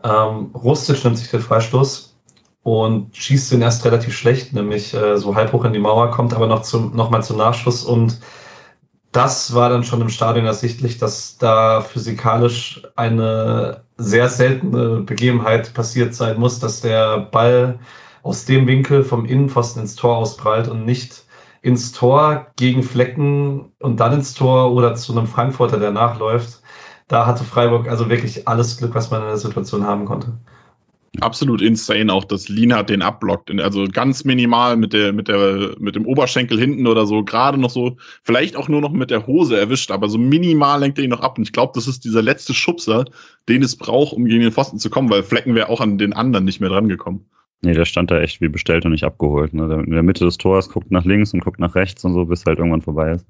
Ähm, Rustic nimmt sich den Freistoß und schießt den erst relativ schlecht, nämlich äh, so halb hoch in die Mauer, kommt aber noch, zum, noch mal zum Nachschuss und das war dann schon im Stadion ersichtlich, dass da physikalisch eine sehr seltene Begebenheit passiert sein muss, dass der Ball aus dem Winkel vom Innenpfosten ins Tor ausprallt und nicht ins Tor gegen Flecken und dann ins Tor oder zu einem Frankfurter, der nachläuft. Da hatte Freiburg also wirklich alles Glück, was man in der Situation haben konnte. Absolut insane auch, dass Lienhardt den abblockt. Also ganz minimal mit der, mit der, mit dem Oberschenkel hinten oder so, gerade noch so, vielleicht auch nur noch mit der Hose erwischt, aber so minimal lenkt er ihn noch ab. Und ich glaube, das ist dieser letzte Schubser, den es braucht, um gegen den Pfosten zu kommen, weil Flecken wäre auch an den anderen nicht mehr dran gekommen. Nee, der stand da echt wie bestellt und nicht abgeholt. Ne? In der Mitte des Tors guckt nach links und guckt nach rechts und so, bis halt irgendwann vorbei ist.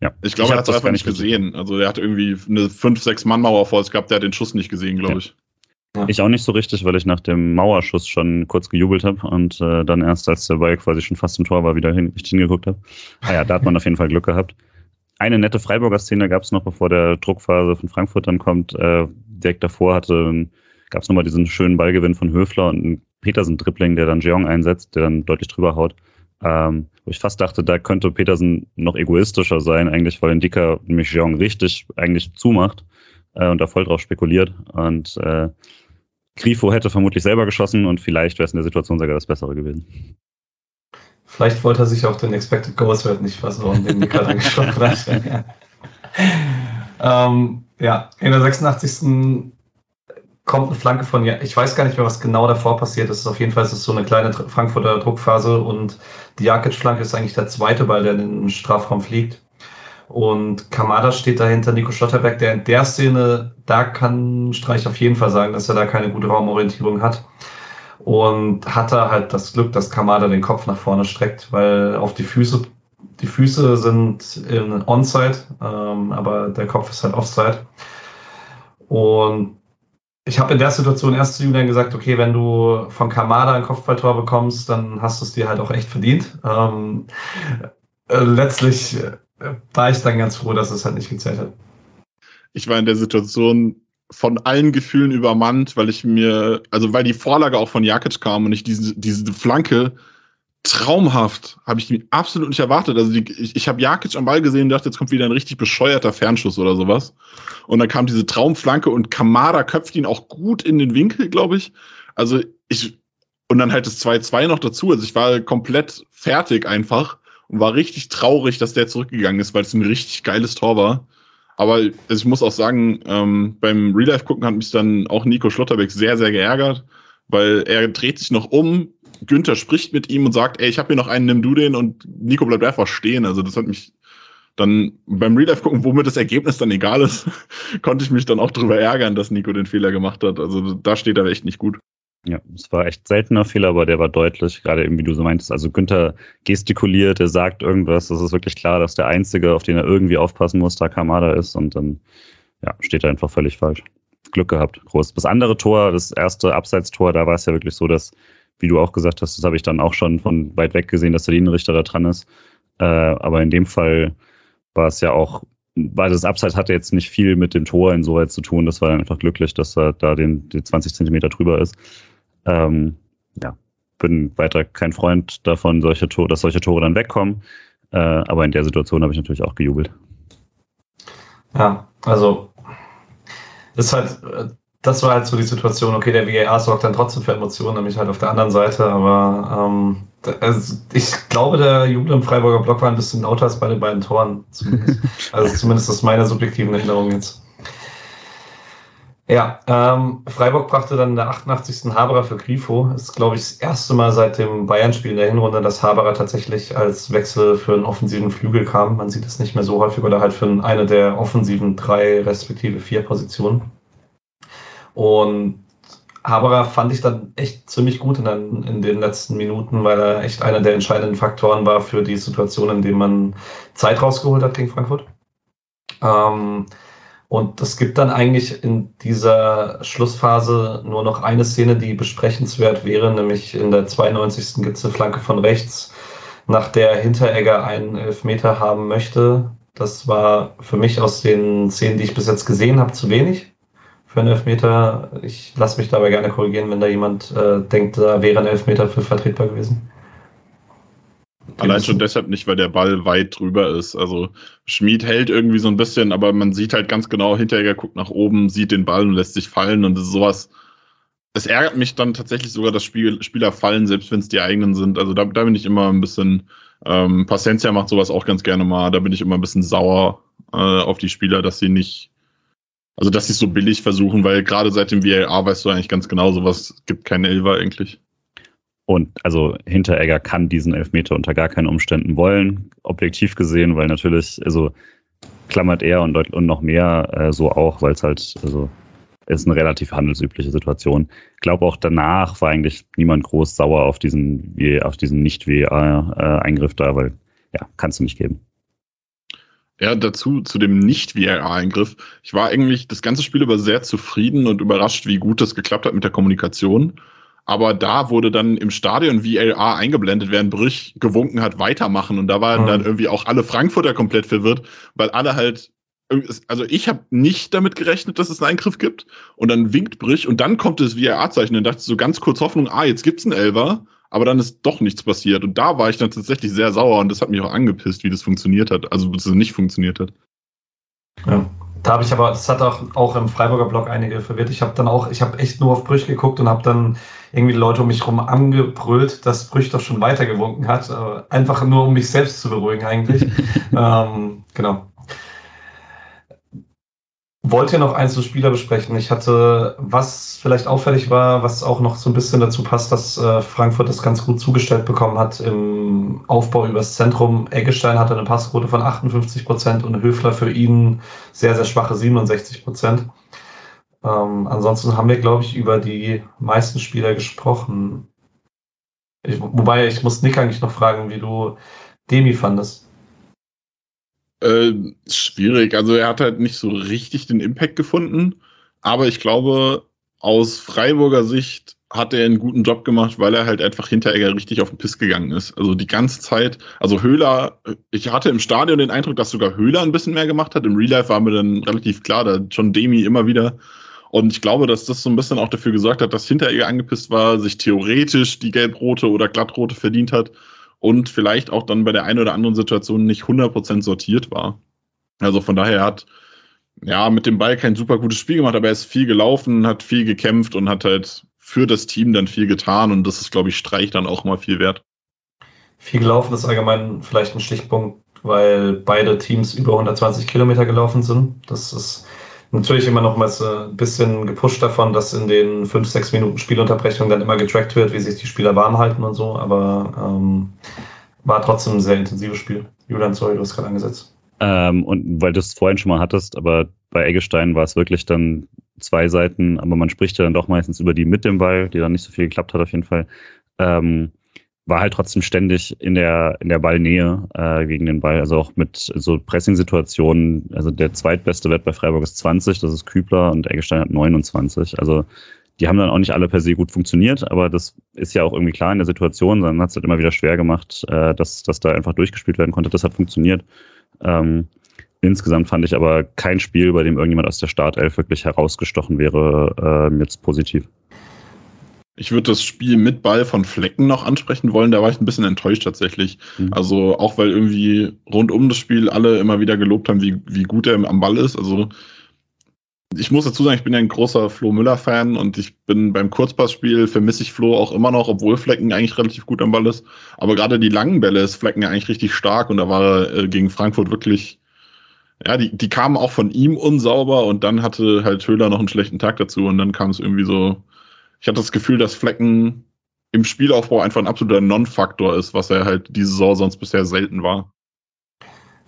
Ja. Ich glaube, er hat es einfach nicht gesehen. Also er hat irgendwie eine 5-6-Mann-Mauer vor sich gehabt, der hat den Schuss nicht gesehen, glaube Ja. ich. Ich auch nicht so richtig, weil ich nach dem Mauerschuss schon kurz gejubelt habe und äh, dann erst, als der Ball quasi schon fast im Tor war, wieder hin, nicht hingeguckt habe. Naja, da hat man auf jeden Fall Glück gehabt. Eine nette Freiburger Szene gab es noch, bevor der Druckphase von Frankfurt dann kommt. Äh, direkt davor hatte gab es nochmal diesen schönen Ballgewinn von Höfler und einen Petersen-Dribbling, der dann Jeong einsetzt, der dann deutlich drüber haut. Ähm, wo ich fast dachte, da könnte Petersen noch egoistischer sein, eigentlich, weil ein Dicker nämlich Jeong richtig eigentlich zumacht äh, und da voll drauf spekuliert. Und äh, Grifo hätte vermutlich selber geschossen und vielleicht wäre es in der Situation sogar das Bessere gewesen. Vielleicht wollte er sich auch den Expected Goals Wert nicht versauen, den Nick gerade angesprochen hat. ähm, ja, in der 86. kommt eine Flanke von, ja, ich weiß gar nicht mehr, was genau davor passiert ist. Auf jeden Fall ist es so eine kleine Frankfurter Druckphase und die Jakic-Flanke ist eigentlich der zweite Ball, der in den Strafraum fliegt. Und Kamada steht dahinter, Nico Schlotterberg, der in der Szene, da kann Streich auf jeden Fall sagen, dass er da keine gute Raumorientierung hat. Und hat da halt das Glück, dass Kamada den Kopf nach vorne streckt, weil auf die Füße, die Füße sind in Onside, ähm, aber der Kopf ist halt Offside. Und ich habe in der Situation erst zu Julian gesagt, okay, wenn du von Kamada ein Kopfballtor bekommst, dann hast du es dir halt auch echt verdient. Ähm, äh, letztlich äh, war ich dann ganz froh, dass es halt nicht gezählt hat. Ich war in der Situation von allen Gefühlen übermannt, weil ich mir, also weil die Vorlage auch von Jakic kam und ich diese, diese Flanke traumhaft, habe ich absolut nicht erwartet. Also die, ich, ich habe Jakic am Ball gesehen und dachte, jetzt kommt wieder ein richtig bescheuerter Fernschuss oder sowas. Und dann kam diese Traumflanke und Kamada köpft ihn auch gut in den Winkel, glaube ich. Also ich, und dann halt das 2-2 noch dazu. Also ich war komplett fertig einfach und war richtig traurig, dass der zurückgegangen ist, weil es ein richtig geiles Tor war. Aber also ich muss auch sagen, ähm, beim Real Life gucken hat mich dann auch Nico Schlotterbeck sehr, sehr geärgert, weil er dreht sich noch um, Günther spricht mit ihm und sagt, ey, ich habe hier noch einen, nimm du den und Nico bleibt einfach stehen. Also das hat mich dann beim Real Life gucken, wo mir das Ergebnis dann egal ist, konnte ich mich dann auch drüber ärgern, dass Nico den Fehler gemacht hat. Also da steht er echt nicht gut. Ja, es war echt seltener Fehler, aber der war deutlich, gerade eben, wie du so meintest. Also Günther gestikuliert, er sagt irgendwas, das ist wirklich klar, dass der Einzige, auf den er irgendwie aufpassen muss, da Kamada ist und dann ja, steht er einfach völlig falsch. Glück gehabt, groß. Das andere Tor, das erste Abseitstor, da war es ja wirklich so, dass, wie du auch gesagt hast, das habe ich dann auch schon von weit weg gesehen, dass der Linienrichter da dran ist. Äh, aber in dem Fall war es ja auch, weil das Abseits hatte jetzt nicht viel mit dem Tor insoweit zu tun. Das war dann einfach glücklich, dass er da den, den 20 Zentimeter drüber ist. Ähm, ja, bin weiter kein Freund davon, solche Tore, dass solche Tore dann wegkommen. Äh, aber in der Situation habe ich natürlich auch gejubelt. Ja, also ist halt, das war halt so die Situation, okay, der VAR sorgt dann trotzdem für Emotionen, nämlich halt auf der anderen Seite, aber ähm, also ich glaube, der Jubel im Freiburger Block war ein bisschen lauter als bei den beiden Toren. Zumindest. also zumindest aus meiner subjektiven Erinnerung jetzt. Ja, ähm, Freiburg brachte dann in der 88. Haberer für Grifo. Das ist, glaube ich, das erste Mal seit dem Bayern-Spiel in der Hinrunde, dass Haberer tatsächlich als Wechsel für einen offensiven Flügel kam. Man sieht es nicht mehr so häufig oder halt für eine der offensiven drei respektive vier Positionen. Und Haberer fand ich dann echt ziemlich gut in den, in den letzten Minuten, weil er echt einer der entscheidenden Faktoren war für die Situation, in dem man Zeit rausgeholt hat gegen Frankfurt. Ähm, und es gibt dann eigentlich in dieser Schlussphase nur noch eine Szene, die besprechenswert wäre, nämlich in der 92. gibt es eine Flanke von rechts, nach der Hinteregger einen Elfmeter haben möchte. Das war für mich aus den Szenen, die ich bis jetzt gesehen habe, zu wenig für einen Elfmeter. Ich lasse mich dabei gerne korrigieren, wenn da jemand äh, denkt, da wäre ein Elfmeter für vertretbar gewesen. Allein schon deshalb nicht, weil der Ball weit drüber ist. Also Schmid hält irgendwie so ein bisschen, aber man sieht halt ganz genau, Hinterjäger guckt nach oben, sieht den Ball und lässt sich fallen und das ist sowas. Es ärgert mich dann tatsächlich sogar, dass Spiel, Spieler fallen, selbst wenn es die eigenen sind. Also da, da bin ich immer ein bisschen, ähm, Paciencia macht sowas auch ganz gerne mal, da bin ich immer ein bisschen sauer äh, auf die Spieler, dass sie nicht, also dass sie es so billig versuchen, weil gerade seit dem VAR weißt du eigentlich ganz genau, sowas gibt keine Elfer eigentlich. Und also Hinteregger kann diesen Elfmeter unter gar keinen Umständen wollen, objektiv gesehen, weil natürlich, also klammert er und, und noch mehr äh, so auch, weil es halt, also ist eine relativ handelsübliche Situation. Ich glaube auch danach war eigentlich niemand groß sauer auf diesen, auf diesen Nicht-WA-Eingriff da, weil ja, kannst du nicht geben. Ja, dazu, zu dem Nicht-VAR-Eingriff. Ich war eigentlich das ganze Spiel über sehr zufrieden und überrascht, wie gut das geklappt hat mit der Kommunikation. Aber da wurde dann im Stadion VLA eingeblendet, während Brüch gewunken hat, weitermachen. Und da waren mhm. dann irgendwie auch alle Frankfurter komplett verwirrt, weil alle halt also ich habe nicht damit gerechnet, dass es einen Eingriff gibt. Und dann winkt Brich und dann kommt das VAR-Zeichen. Dann dachte ich so ganz kurz Hoffnung, ah, jetzt gibt's einen Elver. Aber dann ist doch nichts passiert. Und da war ich dann tatsächlich sehr sauer und das hat mich auch angepisst, wie das funktioniert hat. Also, dass es nicht funktioniert hat. Ja. Da habe ich aber, das hat auch, auch im Freiburger Blog einige verwirrt. Ich habe dann auch, ich habe echt nur auf Brüch geguckt und habe dann irgendwie Leute um mich herum angebrüllt, dass Brüch doch schon weitergewunken hat. Äh, einfach nur, um mich selbst zu beruhigen eigentlich. ähm, genau wollte noch Einzelspieler besprechen. Ich hatte, was vielleicht auffällig war, was auch noch so ein bisschen dazu passt, dass äh, Frankfurt das ganz gut zugestellt bekommen hat im Aufbau übers Zentrum. Eggestein hatte eine Passquote von 58 Prozent und Höfler für ihn sehr, sehr schwache 67 Prozent. Ähm, ansonsten haben wir, glaube ich, über die meisten Spieler gesprochen. Ich, wobei, ich muss Nick eigentlich noch fragen, wie du Demi fandest. Äh, schwierig. Also er hat halt nicht so richtig den Impact gefunden. Aber ich glaube, aus Freiburger Sicht hat er einen guten Job gemacht, weil er halt einfach Hinteregger richtig auf den Piss gegangen ist. Also die ganze Zeit, also Höhler, ich hatte im Stadion den Eindruck, dass sogar Höhler ein bisschen mehr gemacht hat. Im Real Life war mir dann relativ klar, da schon Demi immer wieder. Und ich glaube, dass das so ein bisschen auch dafür gesorgt hat, dass Hinteregger angepisst war, sich theoretisch die gelb-rote oder glattrote verdient hat und vielleicht auch dann bei der einen oder anderen Situation nicht 100% sortiert war. Also von daher hat ja mit dem Ball kein super gutes Spiel gemacht, aber er ist viel gelaufen, hat viel gekämpft und hat halt für das Team dann viel getan und das ist, glaube ich, Streich dann auch mal viel wert. Viel gelaufen ist allgemein vielleicht ein Stichpunkt, weil beide Teams über 120 Kilometer gelaufen sind. Das ist natürlich immer noch mal so ein bisschen gepusht davon, dass in den fünf, sechs Minuten Spielunterbrechung dann immer getrackt wird, wie sich die Spieler warm halten und so, aber ähm, war trotzdem ein sehr intensives Spiel. Julian, sorry, du hast gerade angesetzt. Ähm, und weil du es vorhin schon mal hattest, aber bei Eggestein war es wirklich dann zwei Seiten, aber man spricht ja dann doch meistens über die mit dem Ball, die dann nicht so viel geklappt hat auf jeden Fall. Ähm, war halt trotzdem ständig in der, in der Ballnähe äh, gegen den Ball, also auch mit so Pressing-Situationen. Also der zweitbeste Wert bei Freiburg ist 20, das ist Kübler und Eggestein hat 29. Also die haben dann auch nicht alle per se gut funktioniert, aber das ist ja auch irgendwie klar in der Situation, dann hat es halt immer wieder schwer gemacht, äh, dass, dass da einfach durchgespielt werden konnte. Das hat funktioniert. Ähm, insgesamt fand ich aber kein Spiel, bei dem irgendjemand aus der Startelf wirklich herausgestochen wäre, äh, jetzt positiv. Ich würde das Spiel mit Ball von Flecken noch ansprechen wollen. Da war ich ein bisschen enttäuscht tatsächlich. Mhm. Also auch weil irgendwie rund um das Spiel alle immer wieder gelobt haben, wie, wie gut er am Ball ist. Also ich muss dazu sagen, ich bin ja ein großer Flo Müller-Fan und ich bin beim Kurzpassspiel vermisse ich Flo auch immer noch, obwohl Flecken eigentlich relativ gut am Ball ist. Aber gerade die langen Bälle ist Flecken ja eigentlich richtig stark und da war er äh, gegen Frankfurt wirklich, ja, die, die kamen auch von ihm unsauber und dann hatte halt Höhler noch einen schlechten Tag dazu und dann kam es irgendwie so. Ich hatte das Gefühl, dass Flecken im Spielaufbau einfach ein absoluter Non-Faktor ist, was er halt diese Saison sonst bisher selten war.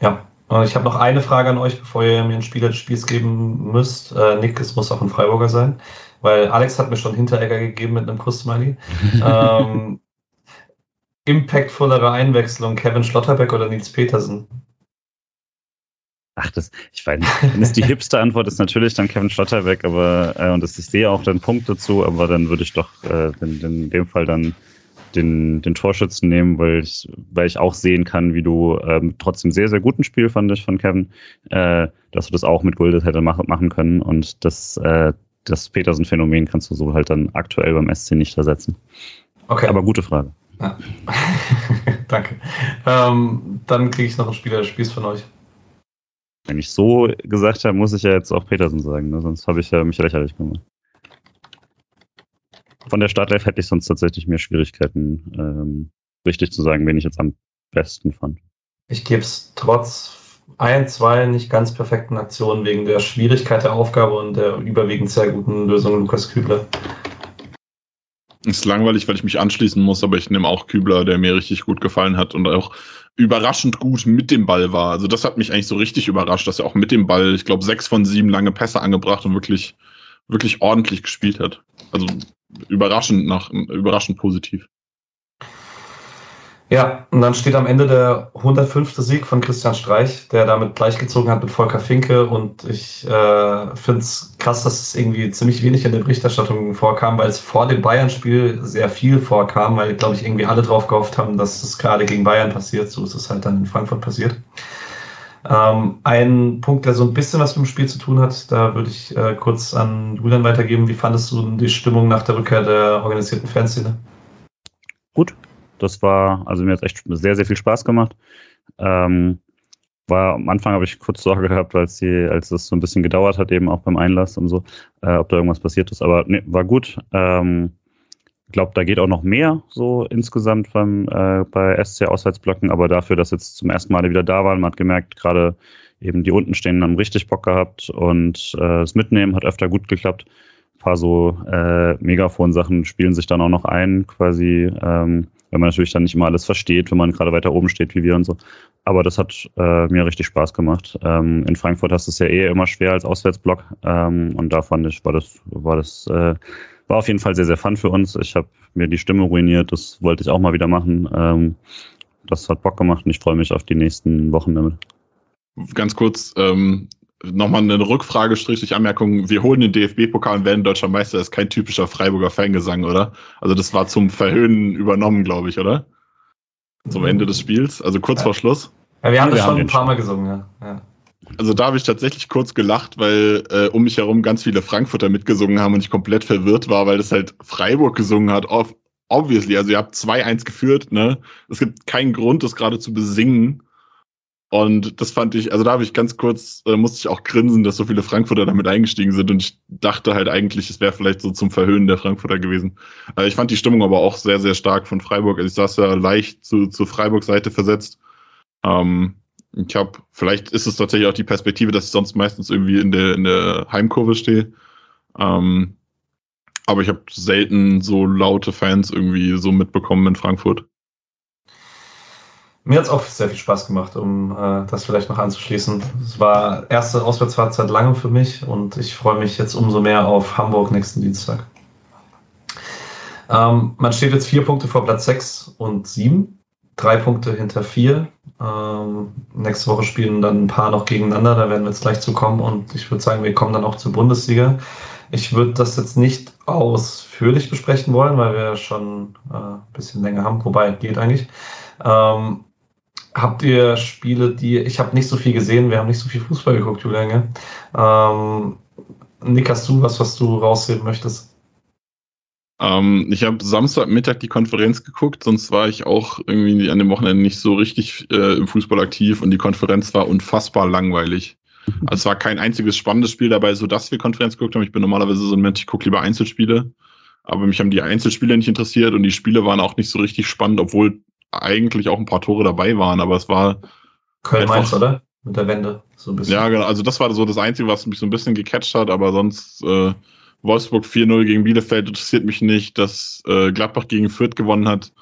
Ja, äh, ich habe noch eine Frage an euch, bevor ihr mir ein Spieler des Spiels geben müsst. Äh, Nick, es muss auch ein Freiburger sein, weil Alex hat mir schon Hinteregger gegeben mit einem Kuss-Smiley. ähm, impactvollere Einwechslung, Kevin Schlotterbeck oder Nils Petersen? Ach, das, ich weiß nicht. Dann ist die Hipster-Antwort ist natürlich dann Kevin Schlotterbeck, aber äh, und das, ich sehe auch den Punkt dazu, aber dann würde ich doch äh, in, in dem Fall dann den, den Torschützen nehmen, weil ich, weil ich auch sehen kann, wie du ähm, trotzdem sehr, sehr guten Spiel fand ich von Kevin, äh, dass du das auch mit Guldes hätte mach, machen können und das, äh, das Petersen-Phänomen kannst du so halt dann aktuell beim SC nicht ersetzen. Okay. Aber gute Frage. Ja. Danke. Ähm, dann kriege ich noch einen Spieler des Spiels von euch. Wenn ich so gesagt habe, muss ich ja jetzt auch Petersen sagen, ne? sonst habe ich ja mich lächerlich gemacht von der Startelf hätte ich sonst tatsächlich mehr Schwierigkeiten, ähm, richtig zu sagen, wen ich jetzt am besten fand. Ich gebe es trotz ein, zwei nicht ganz perfekten Aktionen wegen der Schwierigkeit der Aufgabe und der überwiegend sehr guten Lösung Lukas Kübler. Ist langweilig, weil ich mich anschließen muss, aber ich nehme auch Kübler, der mir richtig gut gefallen hat und auch überraschend gut mit dem Ball war. Also das hat mich eigentlich so richtig überrascht, dass er auch mit dem Ball, ich glaube, sechs von sieben lange Pässe angebracht und wirklich, wirklich ordentlich gespielt hat. Also überraschend nach überraschend positiv. Ja, und dann steht am Ende der 105. Sieg von Christian Streich, der damit gleichgezogen hat mit Volker Finke. Und ich äh, finde es krass, dass es irgendwie ziemlich wenig in der Berichterstattung vorkam, weil es vor dem Bayern-Spiel sehr viel vorkam, weil, glaube ich, irgendwie alle drauf gehofft haben, dass es gerade gegen Bayern passiert. So ist es halt dann in Frankfurt passiert. Ähm, ein Punkt, der so ein bisschen was mit dem Spiel zu tun hat, da würde ich äh, kurz an Julian weitergeben. Wie fandest du die Stimmung nach der Rückkehr der organisierten Fanszene? Das war, also mir hat echt sehr, sehr viel Spaß gemacht. Ähm, war am Anfang habe ich kurz Sorge gehabt, als die, als es so ein bisschen gedauert hat, eben auch beim Einlass und so, äh, ob da irgendwas passiert ist. Aber nee, war gut. Ähm, ich glaube, da geht auch noch mehr so insgesamt beim, äh, bei SC-Auswärtsblöcken, aber dafür, dass jetzt zum ersten Mal wieder da waren, man hat gemerkt, gerade eben die unten stehen haben richtig Bock gehabt und äh, das Mitnehmen hat öfter gut geklappt. Ein paar so äh, Megafon-Sachen spielen sich dann auch noch ein, quasi, ähm, wenn man natürlich dann nicht immer alles versteht, wenn man gerade weiter oben steht wie wir und so. Aber das hat äh, mir richtig Spaß gemacht. Ähm, in Frankfurt hast du es ja eh immer schwer als Auswärtsblock ähm, und da fand ich, war das, war das äh, war auf jeden Fall sehr, sehr fun für uns. Ich habe mir die Stimme ruiniert, das wollte ich auch mal wieder machen. Ähm, das hat Bock gemacht und ich freue mich auf die nächsten Wochen damit. Ganz kurz, ähm, nochmal eine Rückfrage, strichlich Anmerkung. Wir holen den DFB-Pokal und werden deutscher Meister. Das ist kein typischer Freiburger Fangesang, oder? Also das war zum Verhöhnen übernommen, glaube ich, oder? Zum Ende des Spiels, also kurz ja. vor Schluss. Ja, wir haben das schon ein paar Mal gesungen, ja. ja. Also da habe ich tatsächlich kurz gelacht, weil äh, um mich herum ganz viele Frankfurter mitgesungen haben und ich komplett verwirrt war, weil das halt Freiburg gesungen hat. Ob, obviously, also ihr habt 2-1 geführt, ne? Es gibt keinen Grund, das gerade zu besingen. Und das fand ich, also da habe ich ganz kurz, äh, musste ich auch grinsen, dass so viele Frankfurter damit eingestiegen sind. Und ich dachte halt eigentlich, es wäre vielleicht so zum Verhöhnen der Frankfurter gewesen. Äh, ich fand die Stimmung aber auch sehr, sehr stark von Freiburg. Also ich saß ja leicht zu, zu Freiburg-Seite versetzt. Ähm, ich habe, vielleicht ist es tatsächlich auch die Perspektive, dass ich sonst meistens irgendwie in der, in der Heimkurve stehe. Ähm, aber ich habe selten so laute Fans irgendwie so mitbekommen in Frankfurt. Mir hat es auch sehr viel Spaß gemacht, um äh, das vielleicht noch anzuschließen. Es war erste Auswärtsfahrt seit langem für mich und ich freue mich jetzt umso mehr auf Hamburg nächsten Dienstag. Ähm, man steht jetzt vier Punkte vor Platz sechs und sieben, drei Punkte hinter vier. Ähm, nächste Woche spielen dann ein paar noch gegeneinander, da werden wir jetzt gleich zu kommen und ich würde sagen, wir kommen dann auch zur Bundesliga. Ich würde das jetzt nicht ausführlich besprechen wollen, weil wir schon äh, ein bisschen länger haben, wobei geht eigentlich. Ähm, habt ihr Spiele, die ich habe nicht so viel gesehen, wir haben nicht so viel Fußball geguckt, Julian. Ähm, Nick, hast du was, was du rausheben möchtest? Ähm, ich habe Samstagmittag die Konferenz geguckt, sonst war ich auch irgendwie an dem Wochenende nicht so richtig äh, im Fußball aktiv und die Konferenz war unfassbar langweilig. Also es war kein einziges spannendes Spiel dabei, so dass wir Konferenz geguckt haben. Ich bin normalerweise so ein Mensch, ich gucke lieber Einzelspiele. Aber mich haben die Einzelspiele nicht interessiert und die Spiele waren auch nicht so richtig spannend, obwohl eigentlich auch ein paar Tore dabei waren. Aber es war. Köln-Mainz, oder? Mit der Wende. So ein bisschen. Ja, genau. Also das war so das Einzige, was mich so ein bisschen gecatcht hat. Aber sonst äh, Wolfsburg 4-0 gegen Bielefeld interessiert mich nicht. Dass äh, Gladbach gegen Fürth gewonnen hat,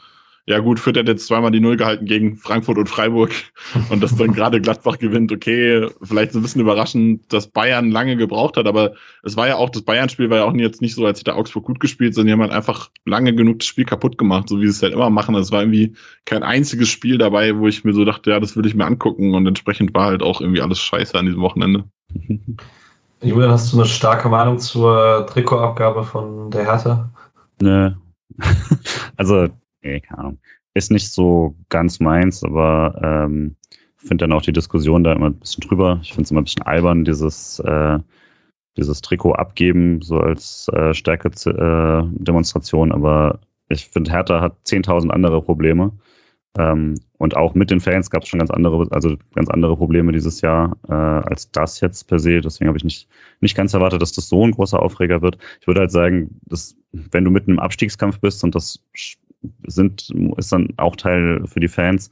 ja gut, Fürth hat jetzt zweimal die Null gehalten gegen Frankfurt und Freiburg und dass dann gerade Gladbach gewinnt, okay, vielleicht so ein bisschen überraschend, dass Bayern lange gebraucht hat, aber es war ja auch, das Bayern-Spiel war ja auch jetzt nicht so, als hätte Augsburg gut gespielt, sondern die haben halt einfach lange genug das Spiel kaputt gemacht, so wie sie es halt immer machen. Es war irgendwie kein einziges Spiel dabei, wo ich mir so dachte, ja, das würde ich mir angucken und entsprechend war halt auch irgendwie alles scheiße an diesem Wochenende. Julian, hast du eine starke Meinung zur Trikotabgabe von der Hertha? Nö. also nee, keine Ahnung. Ist nicht so ganz meins, aber ähm, finde dann auch die Diskussion da immer ein bisschen drüber. Ich finde es immer ein bisschen albern, dieses, äh, dieses Trikot abgeben, so als äh, Stärke-Demonstration, aber ich finde, Hertha hat 10.000 andere Probleme. Ähm, und auch mit den Fans gab es schon ganz andere, also ganz andere Probleme dieses Jahr äh, als das jetzt per se. Deswegen habe ich nicht, nicht ganz erwartet, dass das so ein großer Aufreger wird. Ich würde halt sagen, dass wenn du mitten im Abstiegskampf bist und das sind, ist dann auch Teil für die Fans,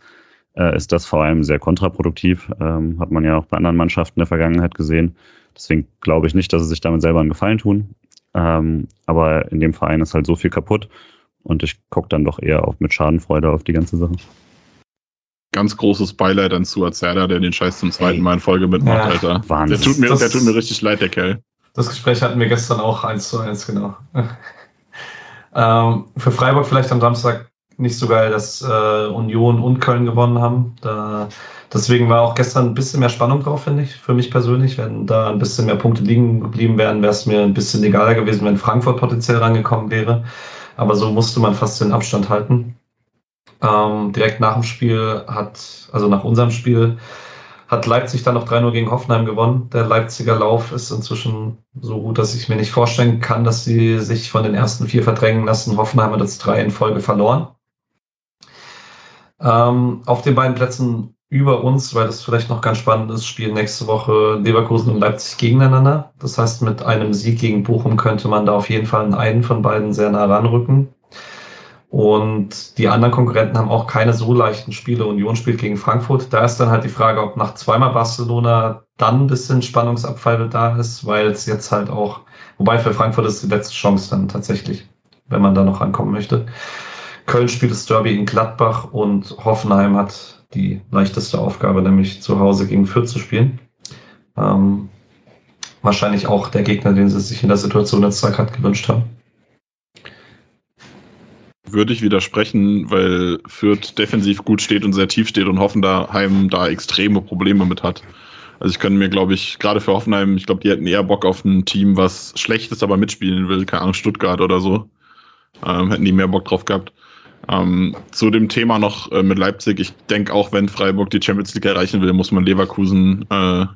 äh, ist das vor allem sehr kontraproduktiv. Ähm, hat man ja auch bei anderen Mannschaften in der Vergangenheit gesehen. Deswegen glaube ich nicht, dass sie sich damit selber einen Gefallen tun. Ähm, aber in dem Verein ist halt so viel kaputt und ich gucke dann doch eher auf, mit Schadenfreude auf die ganze Sache. Ganz großes Beileid an Stuart Serda, der den Scheiß zum zweiten Mal in Folge mitmacht, ja, Alter. Wahnsinn. Der tut, mir, das, der tut mir richtig leid, der Kerl. Das Gespräch hatten wir gestern auch eins zu eins, genau. Ähm, für Freiburg vielleicht am Samstag nicht so geil, dass äh, Union und Köln gewonnen haben. Da, deswegen war auch gestern ein bisschen mehr Spannung drauf, finde ich, für mich persönlich. Wenn da ein bisschen mehr Punkte liegen geblieben wären, wäre es mir ein bisschen egaler gewesen, wenn Frankfurt potenziell rangekommen wäre. Aber so musste man fast den Abstand halten. Ähm, direkt nach dem Spiel hat, also nach unserem Spiel, hat Leipzig dann noch 3-0 gegen Hoffenheim gewonnen. Der Leipziger Lauf ist inzwischen so gut, dass ich mir nicht vorstellen kann, dass sie sich von den ersten vier verdrängen lassen. Hoffenheim hat jetzt drei in Folge verloren. Ähm, auf den beiden Plätzen über uns, weil das vielleicht noch ganz spannend ist, spielen nächste Woche Leverkusen und Leipzig gegeneinander. Das heißt, mit einem Sieg gegen Bochum könnte man da auf jeden Fall in einen von beiden sehr nah ranrücken. Und die anderen Konkurrenten haben auch keine so leichten Spiele. Union spielt gegen Frankfurt. Da ist dann halt die Frage, ob nach zweimal Barcelona dann ein bisschen Spannungsabfall da ist, weil es jetzt halt auch, wobei für Frankfurt ist die letzte Chance dann tatsächlich, wenn man da noch rankommen möchte. Köln spielt das Derby in Gladbach und Hoffenheim hat die leichteste Aufgabe, nämlich zu Hause gegen Fürth zu spielen. Ähm, wahrscheinlich auch der Gegner, den sie sich in der Situation jetzt gerade gewünscht haben würde ich widersprechen, weil Fürth defensiv gut steht und sehr tief steht und Hoffenheim da extreme Probleme mit hat. Also ich könnte mir, glaube ich, gerade für Hoffenheim, ich glaube, die hätten eher Bock auf ein Team, was schlecht ist, aber mitspielen will, keine Ahnung, Stuttgart oder so. Ähm, hätten die mehr Bock drauf gehabt. Ähm, zu dem Thema noch äh, mit Leipzig, ich denke auch, wenn Freiburg die Champions League erreichen will, muss man Leverkusen äh,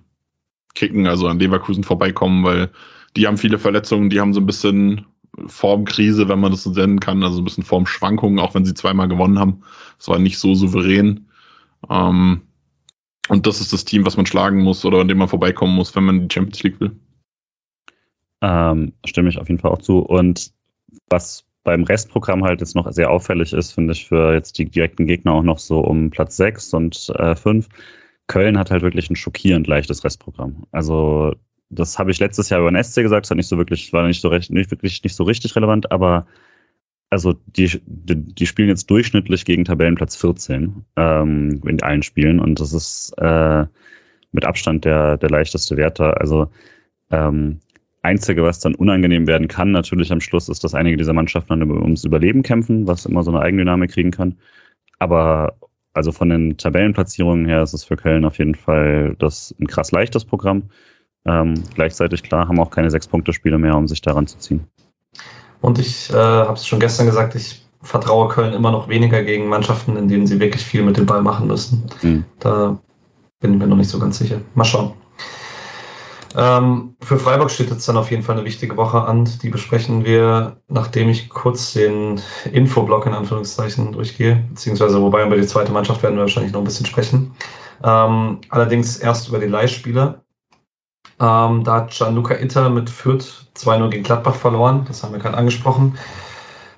kicken, also an Leverkusen vorbeikommen, weil die haben viele Verletzungen, die haben so ein bisschen Formkrise, wenn man das so nennen kann, also ein bisschen Formschwankungen, auch wenn sie zweimal gewonnen haben. Es war nicht so souverän. Ähm, und das ist das Team, was man schlagen muss oder an dem man vorbeikommen muss, wenn man die Champions League will. Ähm, stimme ich auf jeden Fall auch zu. Und was beim Restprogramm halt jetzt noch sehr auffällig ist, finde ich, für jetzt die direkten Gegner auch noch so um Platz 6 und äh, 5. Köln hat halt wirklich ein schockierend leichtes Restprogramm. Also das habe ich letztes Jahr über den SC gesagt, das hat nicht so wirklich, war nicht so recht, nicht wirklich nicht so richtig relevant, aber also die, die, die, spielen jetzt durchschnittlich gegen Tabellenplatz 14 ähm, in allen Spielen und das ist äh, mit Abstand der, der leichteste Werte. Also ähm, Einzige, was dann unangenehm werden kann, natürlich am Schluss, ist, dass einige dieser Mannschaften dann ums Überleben kämpfen, was immer so eine Eigendynamik kriegen kann. Aber also von den Tabellenplatzierungen her ist es für Köln auf jeden Fall das ein krass leichtes Programm. Ähm, gleichzeitig klar haben auch keine sechs Punkte Spiele mehr, um sich daran zu ziehen. Und ich äh, habe es schon gestern gesagt, ich vertraue Köln immer noch weniger gegen Mannschaften, in denen sie wirklich viel mit dem Ball machen müssen. Mhm. Da bin ich mir noch nicht so ganz sicher. Mal schauen. Ähm, für Freiburg steht jetzt dann auf jeden Fall eine wichtige Woche an. Die besprechen wir, nachdem ich kurz den Infoblock in Anführungszeichen durchgehe. Beziehungsweise, wobei über die zweite Mannschaft werden wir wahrscheinlich noch ein bisschen sprechen. Ähm, allerdings erst über die Leihspieler. Ähm, da hat Gianluca Itter mit Fürth 2-0 gegen Gladbach verloren. Das haben wir gerade angesprochen.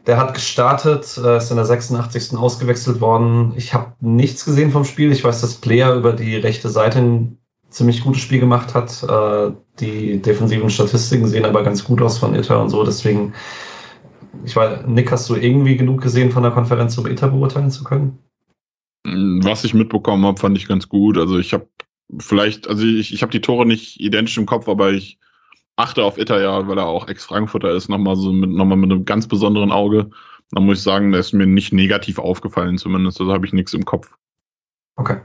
Der hat gestartet, äh, ist in der 86. ausgewechselt worden. Ich habe nichts gesehen vom Spiel. Ich weiß, dass Player über die rechte Seite ein ziemlich gutes Spiel gemacht hat. Äh, die defensiven Statistiken sehen aber ganz gut aus von Itter und so. Deswegen, ich weiß, Nick, hast du irgendwie genug gesehen von der Konferenz, um Itter beurteilen zu können? Was ich mitbekommen habe, fand ich ganz gut. Also ich habe vielleicht, also ich, ich habe die Tore nicht identisch im Kopf, aber ich achte auf ja, weil er auch Ex-Frankfurter ist, nochmal so mit, nochmal mit einem ganz besonderen Auge. Da muss ich sagen, der ist mir nicht negativ aufgefallen, zumindest. Also habe ich nichts im Kopf. Okay.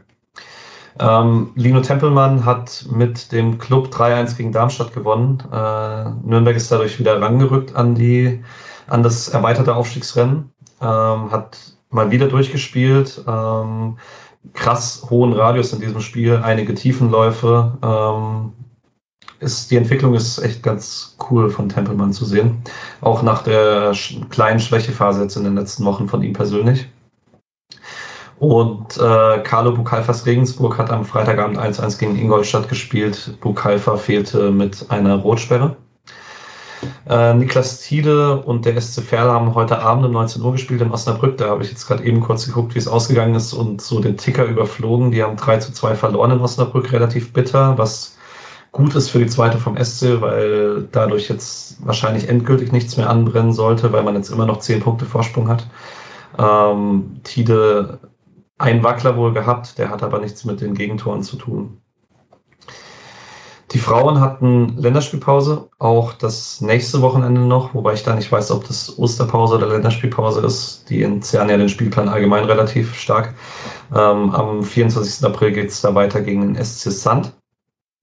Ähm, Lino Tempelmann hat mit dem Club 3-1 gegen Darmstadt gewonnen. Äh, Nürnberg ist dadurch wieder rangerückt an die, an das erweiterte Aufstiegsrennen. Ähm, hat mal wieder durchgespielt. Ähm, krass hohen Radius in diesem Spiel, einige Tiefenläufe. Ähm, ist, die Entwicklung ist echt ganz cool von Tempelmann zu sehen. Auch nach der kleinen Schwächephase jetzt in den letzten Wochen von ihm persönlich. Und äh, Carlo Bukalfas Regensburg hat am Freitagabend 1-1 gegen Ingolstadt gespielt. Bukalfa fehlte mit einer Rotsperre. Äh, Niklas Tiede und der SC Verl haben heute Abend um 19 Uhr gespielt in Osnabrück. Da habe ich jetzt gerade eben kurz geguckt, wie es ausgegangen ist und so den Ticker überflogen. Die haben 3 zu 2 verloren in Osnabrück, relativ bitter, was gut ist für die zweite vom SC, weil dadurch jetzt wahrscheinlich endgültig nichts mehr anbrennen sollte, weil man jetzt immer noch 10 Punkte Vorsprung hat. Ähm, Tide ein Wackler wohl gehabt, der hat aber nichts mit den Gegentoren zu tun. Die Frauen hatten Länderspielpause, auch das nächste Wochenende noch, wobei ich da nicht weiß, ob das Osterpause oder Länderspielpause ist. Die entzerren ja den Spielplan allgemein relativ stark. Ähm, am 24. April geht es da weiter gegen den SC Sand.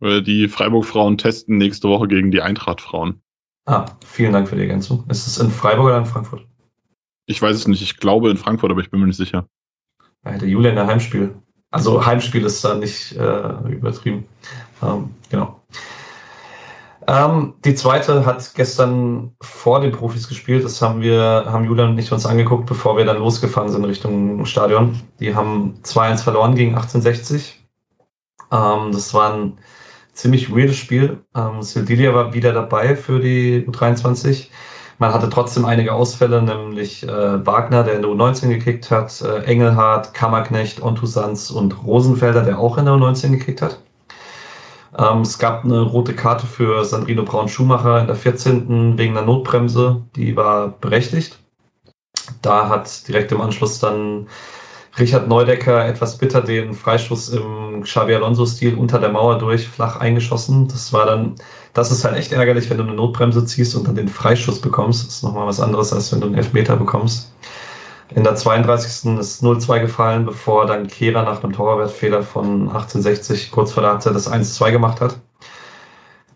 Die Freiburg-Frauen testen nächste Woche gegen die Eintracht-Frauen. Ah, vielen Dank für die Ergänzung. Ist es in Freiburg oder in Frankfurt? Ich weiß es nicht. Ich glaube in Frankfurt, aber ich bin mir nicht sicher. Ja, der Julian der Heimspiel. Also Heimspiel ist da nicht äh, übertrieben. Ähm, genau. Ähm, die zweite hat gestern vor den Profis gespielt. Das haben wir, haben Julian und ich uns angeguckt, bevor wir dann losgefahren sind Richtung Stadion. Die haben 2-1 verloren gegen 1860. Ähm, das war ein ziemlich weirdes Spiel. Ähm, Sildilia war wieder dabei für die U23. Man hatte trotzdem einige Ausfälle, nämlich äh, Wagner, der in der U19 gekickt hat, äh, Engelhardt, Kammerknecht, Ontusans und Rosenfelder, der auch in der U19 gekickt hat. Ähm, es gab eine rote Karte für Sandrino Braun-Schumacher in der 14. wegen einer Notbremse, die war berechtigt. Da hat direkt im Anschluss dann Richard Neudecker etwas bitter den Freistoß im Xabi Alonso-Stil unter der Mauer durch flach eingeschossen. Das war dann, das ist halt echt ärgerlich, wenn du eine Notbremse ziehst und dann den Freischuss bekommst. Das ist nochmal was anderes, als wenn du einen Elfmeter bekommst. In der 32. ist 0-2 gefallen, bevor dann Kehrer nach einem Torwartfehler von 1860 kurz vor der Halbzeit das 1-2 gemacht hat.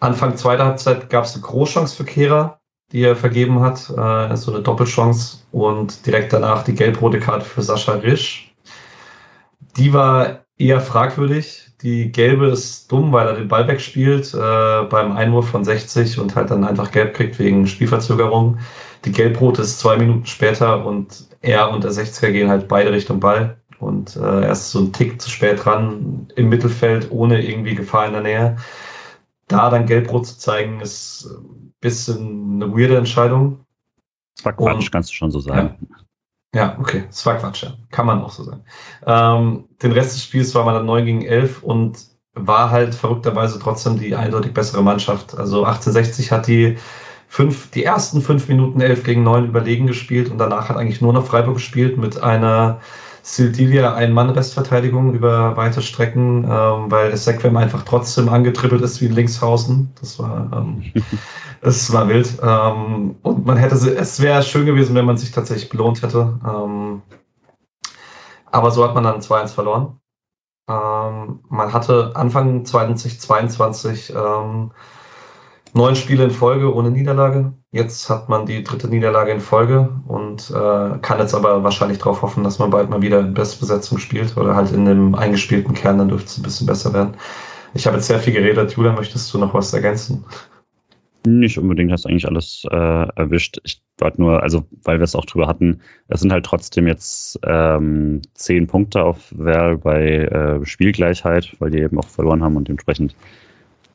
Anfang zweiter Halbzeit gab es eine Großchance für Kehrer, die er vergeben hat, äh, so eine Doppelchance und direkt danach die gelb-rote Karte für Sascha Risch, die war eher fragwürdig. Die gelbe ist dumm, weil er den Ball wegspielt äh, beim Einwurf von 60 und halt dann einfach gelb kriegt wegen Spielverzögerung. Die gelb-rote ist zwei Minuten später und er und der 60er gehen halt beide Richtung Ball. Und äh, er ist so ein Tick zu spät dran im Mittelfeld, ohne irgendwie Gefahr in der Nähe. Da dann gelb-rot zu zeigen, ist ein bisschen eine weirde Entscheidung. Das war Quatsch, und, kannst du schon so sagen. Ja. Ja, okay, das war Quatsch, ja. Kann man auch so sagen. Ähm, den Rest des Spiels war man dann 9 gegen 11 und war halt verrückterweise trotzdem die eindeutig bessere Mannschaft. Also 1860 hat die fünf, die ersten fünf Minuten elf gegen neun überlegen gespielt und danach hat eigentlich nur noch Freiburg gespielt mit einer Sildilia Ein-Mann-Restverteidigung über weite Strecken, ähm, weil Sequem einfach trotzdem angetribbelt ist wie in Linkshausen. Das war, ähm, das war wild. Ähm, und man hätte, es wäre schön gewesen, wenn man sich tatsächlich belohnt hätte. Ähm, aber so hat man dann 2-1 verloren. Ähm, man hatte Anfang 2022 ähm, neun Spiele in Folge ohne Niederlage. Jetzt hat man die dritte Niederlage in Folge und äh, kann jetzt aber wahrscheinlich darauf hoffen, dass man bald mal wieder in Bestbesetzung spielt oder halt in dem eingespielten Kern, dann dürfte es ein bisschen besser werden. Ich habe jetzt sehr viel geredet. Julia, möchtest du noch was ergänzen? Nicht unbedingt, hast eigentlich alles äh, erwischt. Ich wollte nur, also weil wir es auch drüber hatten, es sind halt trotzdem jetzt ähm, zehn Punkte auf Werl bei äh, Spielgleichheit, weil die eben auch verloren haben und dementsprechend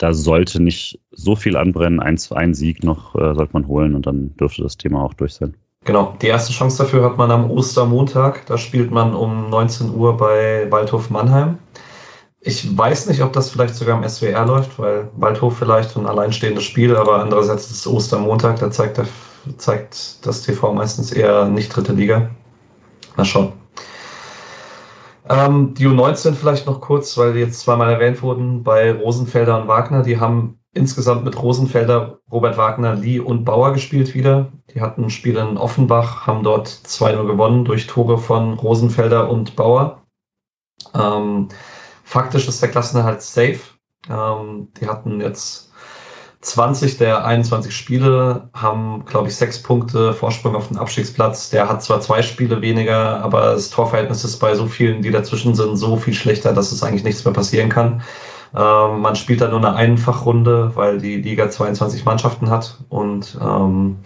da sollte nicht so viel anbrennen. Ein, ein Sieg noch äh, sollte man holen und dann dürfte das Thema auch durch sein. Genau, die erste Chance dafür hat man am Ostermontag. Da spielt man um 19 Uhr bei Waldhof Mannheim. Ich weiß nicht, ob das vielleicht sogar im SWR läuft, weil Waldhof vielleicht ein alleinstehendes Spiel, aber andererseits ist es Ostermontag, da zeigt, der, zeigt das TV meistens eher nicht dritte Liga. Mal schauen. Ähm, die U19 vielleicht noch kurz, weil die jetzt zweimal erwähnt wurden, bei Rosenfelder und Wagner. Die haben insgesamt mit Rosenfelder, Robert Wagner, Lee und Bauer gespielt wieder. Die hatten ein Spiel in Offenbach, haben dort 2-0 gewonnen durch Tore von Rosenfelder und Bauer. Ähm, faktisch ist der Klassenerhalt safe. Ähm, die hatten jetzt 20 der 21 Spiele haben, glaube ich, sechs Punkte Vorsprung auf den Abstiegsplatz. Der hat zwar zwei Spiele weniger, aber das Torverhältnis ist bei so vielen, die dazwischen sind, so viel schlechter, dass es eigentlich nichts mehr passieren kann. Ähm, man spielt da nur eine Einfachrunde, weil die Liga 22 Mannschaften hat und ähm,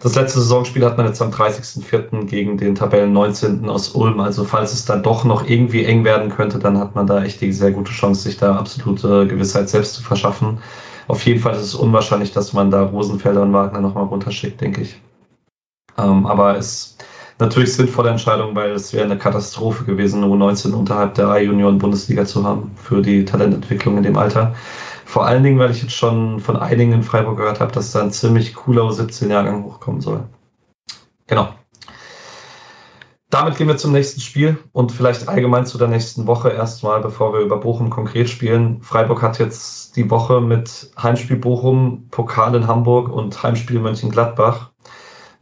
das letzte Saisonspiel hat man jetzt am 30.04. gegen den Tabellen 19. aus Ulm. Also falls es dann doch noch irgendwie eng werden könnte, dann hat man da echt die sehr gute Chance, sich da absolute Gewissheit selbst zu verschaffen auf jeden Fall ist es unwahrscheinlich, dass man da Rosenfelder und Wagner nochmal runterschickt, denke ich. Ähm, aber es ist natürlich sinnvolle Entscheidung, weil es wäre eine Katastrophe gewesen, U19 unterhalb der A-Junioren-Bundesliga zu haben für die Talententwicklung in dem Alter. Vor allen Dingen, weil ich jetzt schon von einigen in Freiburg gehört habe, dass da ein ziemlich cooler U17-Jahrgang hochkommen soll. Genau damit gehen wir zum nächsten Spiel und vielleicht allgemein zu der nächsten Woche erstmal, bevor wir über Bochum konkret spielen. Freiburg hat jetzt die Woche mit Heimspiel Bochum, Pokal in Hamburg und Heimspiel Mönchengladbach.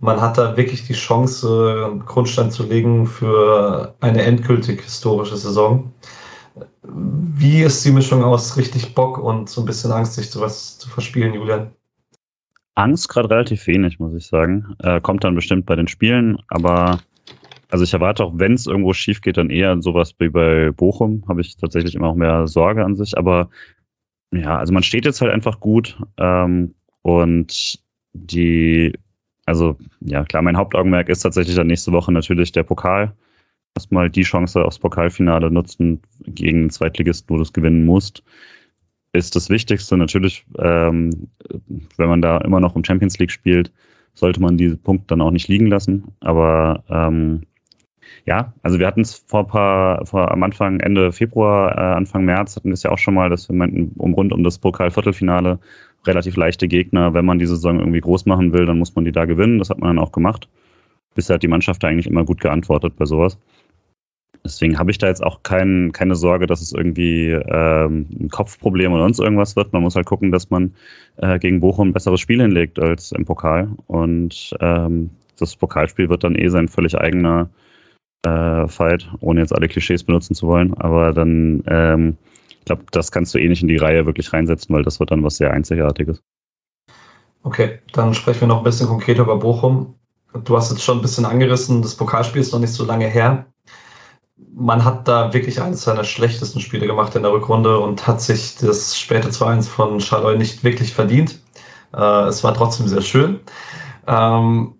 Man hat da wirklich die Chance, einen Grundstein zu legen für eine endgültig historische Saison. Wie ist die Mischung aus richtig Bock und so ein bisschen Angst, sich zu was zu verspielen, Julian? Angst gerade relativ wenig, muss ich sagen. Äh, kommt dann bestimmt bei den Spielen, aber also ich erwarte auch, wenn es irgendwo schief geht, dann eher sowas wie bei Bochum. Habe ich tatsächlich immer auch mehr Sorge an sich. Aber ja, also man steht jetzt halt einfach gut. Ähm, und die, also ja klar, mein Hauptaugenmerk ist tatsächlich dann nächste Woche natürlich der Pokal. Erstmal die Chance aufs Pokalfinale nutzen gegen den Zweitligisten, wo du es gewinnen musst, ist das Wichtigste. Natürlich, ähm, wenn man da immer noch um Champions League spielt, sollte man diese Punkte dann auch nicht liegen lassen. Aber ähm, ja, also wir hatten es vor paar, vor am Anfang, Ende Februar, äh, Anfang März hatten wir es ja auch schon mal, dass wir meinten, um rund um das Pokal-Viertelfinale relativ leichte Gegner. Wenn man diese Saison irgendwie groß machen will, dann muss man die da gewinnen. Das hat man dann auch gemacht. Bisher hat die Mannschaft eigentlich immer gut geantwortet bei sowas. Deswegen habe ich da jetzt auch kein, keine Sorge, dass es irgendwie ähm, ein Kopfproblem oder sonst irgendwas wird. Man muss halt gucken, dass man äh, gegen Bochum ein besseres Spiel hinlegt als im Pokal. Und ähm, das Pokalspiel wird dann eh sein völlig eigener äh, Fight, ohne jetzt alle Klischees benutzen zu wollen. Aber dann, ähm, ich glaube, das kannst du eh nicht in die Reihe wirklich reinsetzen, weil das wird dann was sehr Einzigartiges. Okay, dann sprechen wir noch ein bisschen konkreter über Bochum. Du hast jetzt schon ein bisschen angerissen, das Pokalspiel ist noch nicht so lange her. Man hat da wirklich eines seiner schlechtesten Spiele gemacht in der Rückrunde und hat sich das späte 2-1 von Schalloy nicht wirklich verdient. Äh, es war trotzdem sehr schön. Ähm,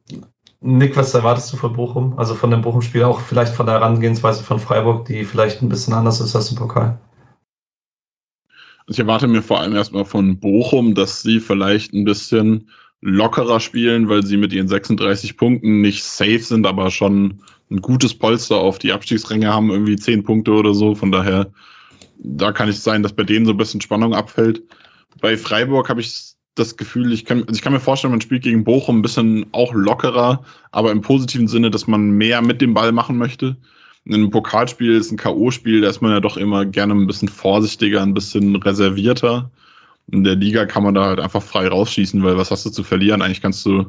Nick, was erwartest du von Bochum? Also von dem Bochum-Spiel, auch vielleicht von der Herangehensweise von Freiburg, die vielleicht ein bisschen anders ist als im Pokal? Ich erwarte mir vor allem erstmal von Bochum, dass sie vielleicht ein bisschen lockerer spielen, weil sie mit ihren 36 Punkten nicht safe sind, aber schon ein gutes Polster auf die Abstiegsränge haben, irgendwie 10 Punkte oder so. Von daher, da kann es sein, dass bei denen so ein bisschen Spannung abfällt. Bei Freiburg habe ich das Gefühl, ich kann, also ich kann mir vorstellen, man spielt gegen Bochum ein bisschen auch lockerer, aber im positiven Sinne, dass man mehr mit dem Ball machen möchte. In einem Pokalspiel ist ein K.O.-Spiel, da ist man ja doch immer gerne ein bisschen vorsichtiger, ein bisschen reservierter. In der Liga kann man da halt einfach frei rausschießen, weil was hast du zu verlieren? Eigentlich kannst du,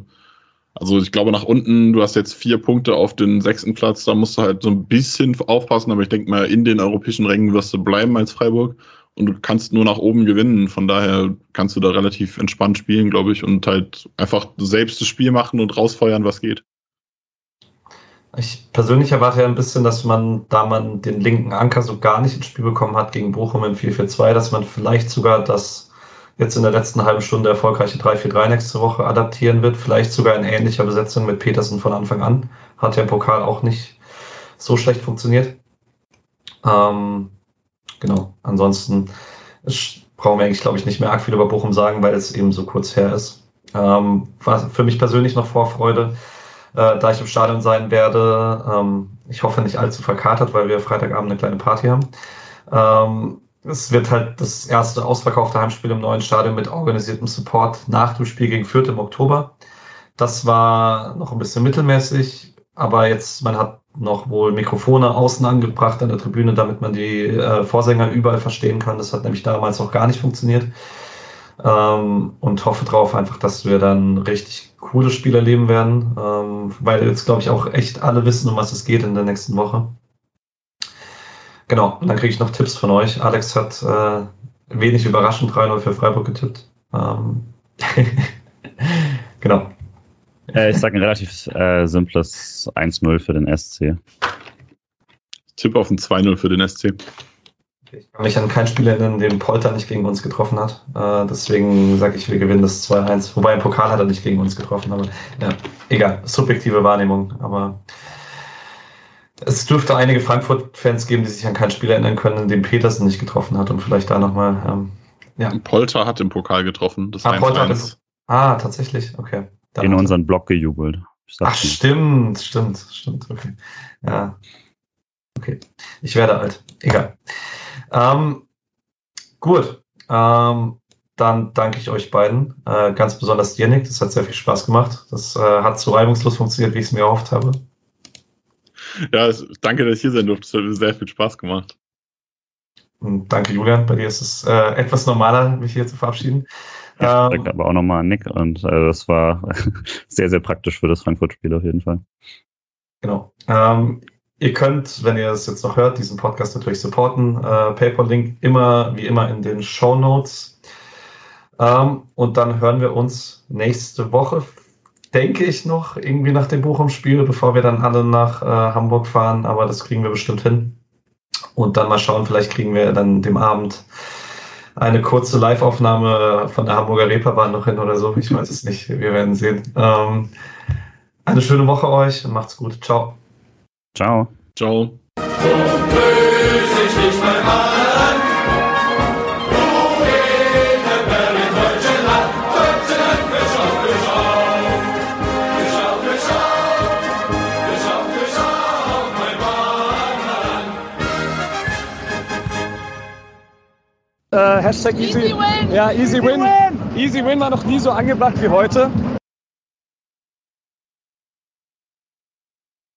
also ich glaube nach unten, du hast jetzt vier Punkte auf den sechsten Platz, da musst du halt so ein bisschen aufpassen, aber ich denke mal, in den europäischen Rängen wirst du bleiben als Freiburg und du kannst nur nach oben gewinnen. Von daher kannst du da relativ entspannt spielen, glaube ich, und halt einfach selbst das Spiel machen und rausfeuern, was geht. Ich persönlich erwarte ja ein bisschen, dass man, da man den linken Anker so gar nicht ins Spiel bekommen hat gegen Bochum im 4-4-2, dass man vielleicht sogar das jetzt in der letzten halben Stunde erfolgreiche 3-4-3 nächste Woche adaptieren wird. Vielleicht sogar in ähnlicher Besetzung mit Petersen von Anfang an. Hat ja im Pokal auch nicht so schlecht funktioniert. Ähm, genau. Ansonsten brauchen wir eigentlich, glaube ich, nicht mehr arg viel über Bochum sagen, weil es eben so kurz her ist. Ähm, war für mich persönlich noch Vorfreude, äh, da ich im Stadion sein werde. Ähm, ich hoffe nicht allzu verkatert, weil wir Freitagabend eine kleine Party haben. Ähm, es wird halt das erste ausverkaufte Heimspiel im neuen Stadion mit organisiertem Support nach dem Spiel gegen Fürth im Oktober. Das war noch ein bisschen mittelmäßig, aber jetzt, man hat noch wohl Mikrofone außen angebracht an der Tribüne, damit man die äh, Vorsänger überall verstehen kann. Das hat nämlich damals auch gar nicht funktioniert. Ähm, und hoffe darauf einfach, dass wir dann richtig coole Spiele erleben werden, ähm, weil jetzt, glaube ich, auch echt alle wissen, um was es geht in der nächsten Woche. Genau, und dann kriege ich noch Tipps von euch. Alex hat äh, wenig überraschend 3-0 für Freiburg getippt. Ähm genau. Äh, ich sage ein relativ äh, simples 1-0 für den SC. Tipp auf ein 2-0 für den SC. Ich kann mich an kein Spiel erinnern, den Polter nicht gegen uns getroffen hat. Äh, deswegen sage ich, wir gewinnen das 2-1. Wobei im Pokal hat er nicht gegen uns getroffen, aber ja, egal. Subjektive Wahrnehmung. Aber es dürfte einige Frankfurt-Fans geben, die sich an kein Spiel erinnern können, dem Petersen nicht getroffen hat und vielleicht da nochmal. Ähm, ja. Polter hat im Pokal getroffen. Das ah, Polter hat im, ah, tatsächlich, okay. In unseren Blog gejubelt. Ach, stimmt, stimmt, stimmt, okay. Ja. Okay. Ich werde alt. Egal. Ähm, gut. Ähm, dann danke ich euch beiden. Äh, ganz besonders dir, Nick. Das hat sehr viel Spaß gemacht. Das äh, hat so reibungslos funktioniert, wie ich es mir erhofft habe. Ja, danke, dass ich hier sein durfte. Es hat sehr viel Spaß gemacht. Und danke, Julian. Bei dir ist es äh, etwas normaler, mich hier zu verabschieden. Ich ähm, aber auch nochmal an Nick und äh, das war sehr, sehr praktisch für das Frankfurt-Spiel auf jeden Fall. Genau. Ähm, ihr könnt, wenn ihr es jetzt noch hört, diesen Podcast natürlich supporten. Äh, PayPal-Link immer, wie immer, in den Show Notes. Ähm, und dann hören wir uns nächste Woche denke ich noch, irgendwie nach dem Bochum-Spiel, bevor wir dann alle nach äh, Hamburg fahren. Aber das kriegen wir bestimmt hin. Und dann mal schauen, vielleicht kriegen wir dann dem Abend eine kurze Live-Aufnahme von der Hamburger Reeperbahn noch hin oder so. Ich weiß es nicht. Wir werden sehen. Ähm, eine schöne Woche euch und macht's gut. Ciao. Ciao. Ciao. Äh, Hashtag easy, easy win. Ja, easy, easy win. win. Easy win war noch nie so angebracht wie heute.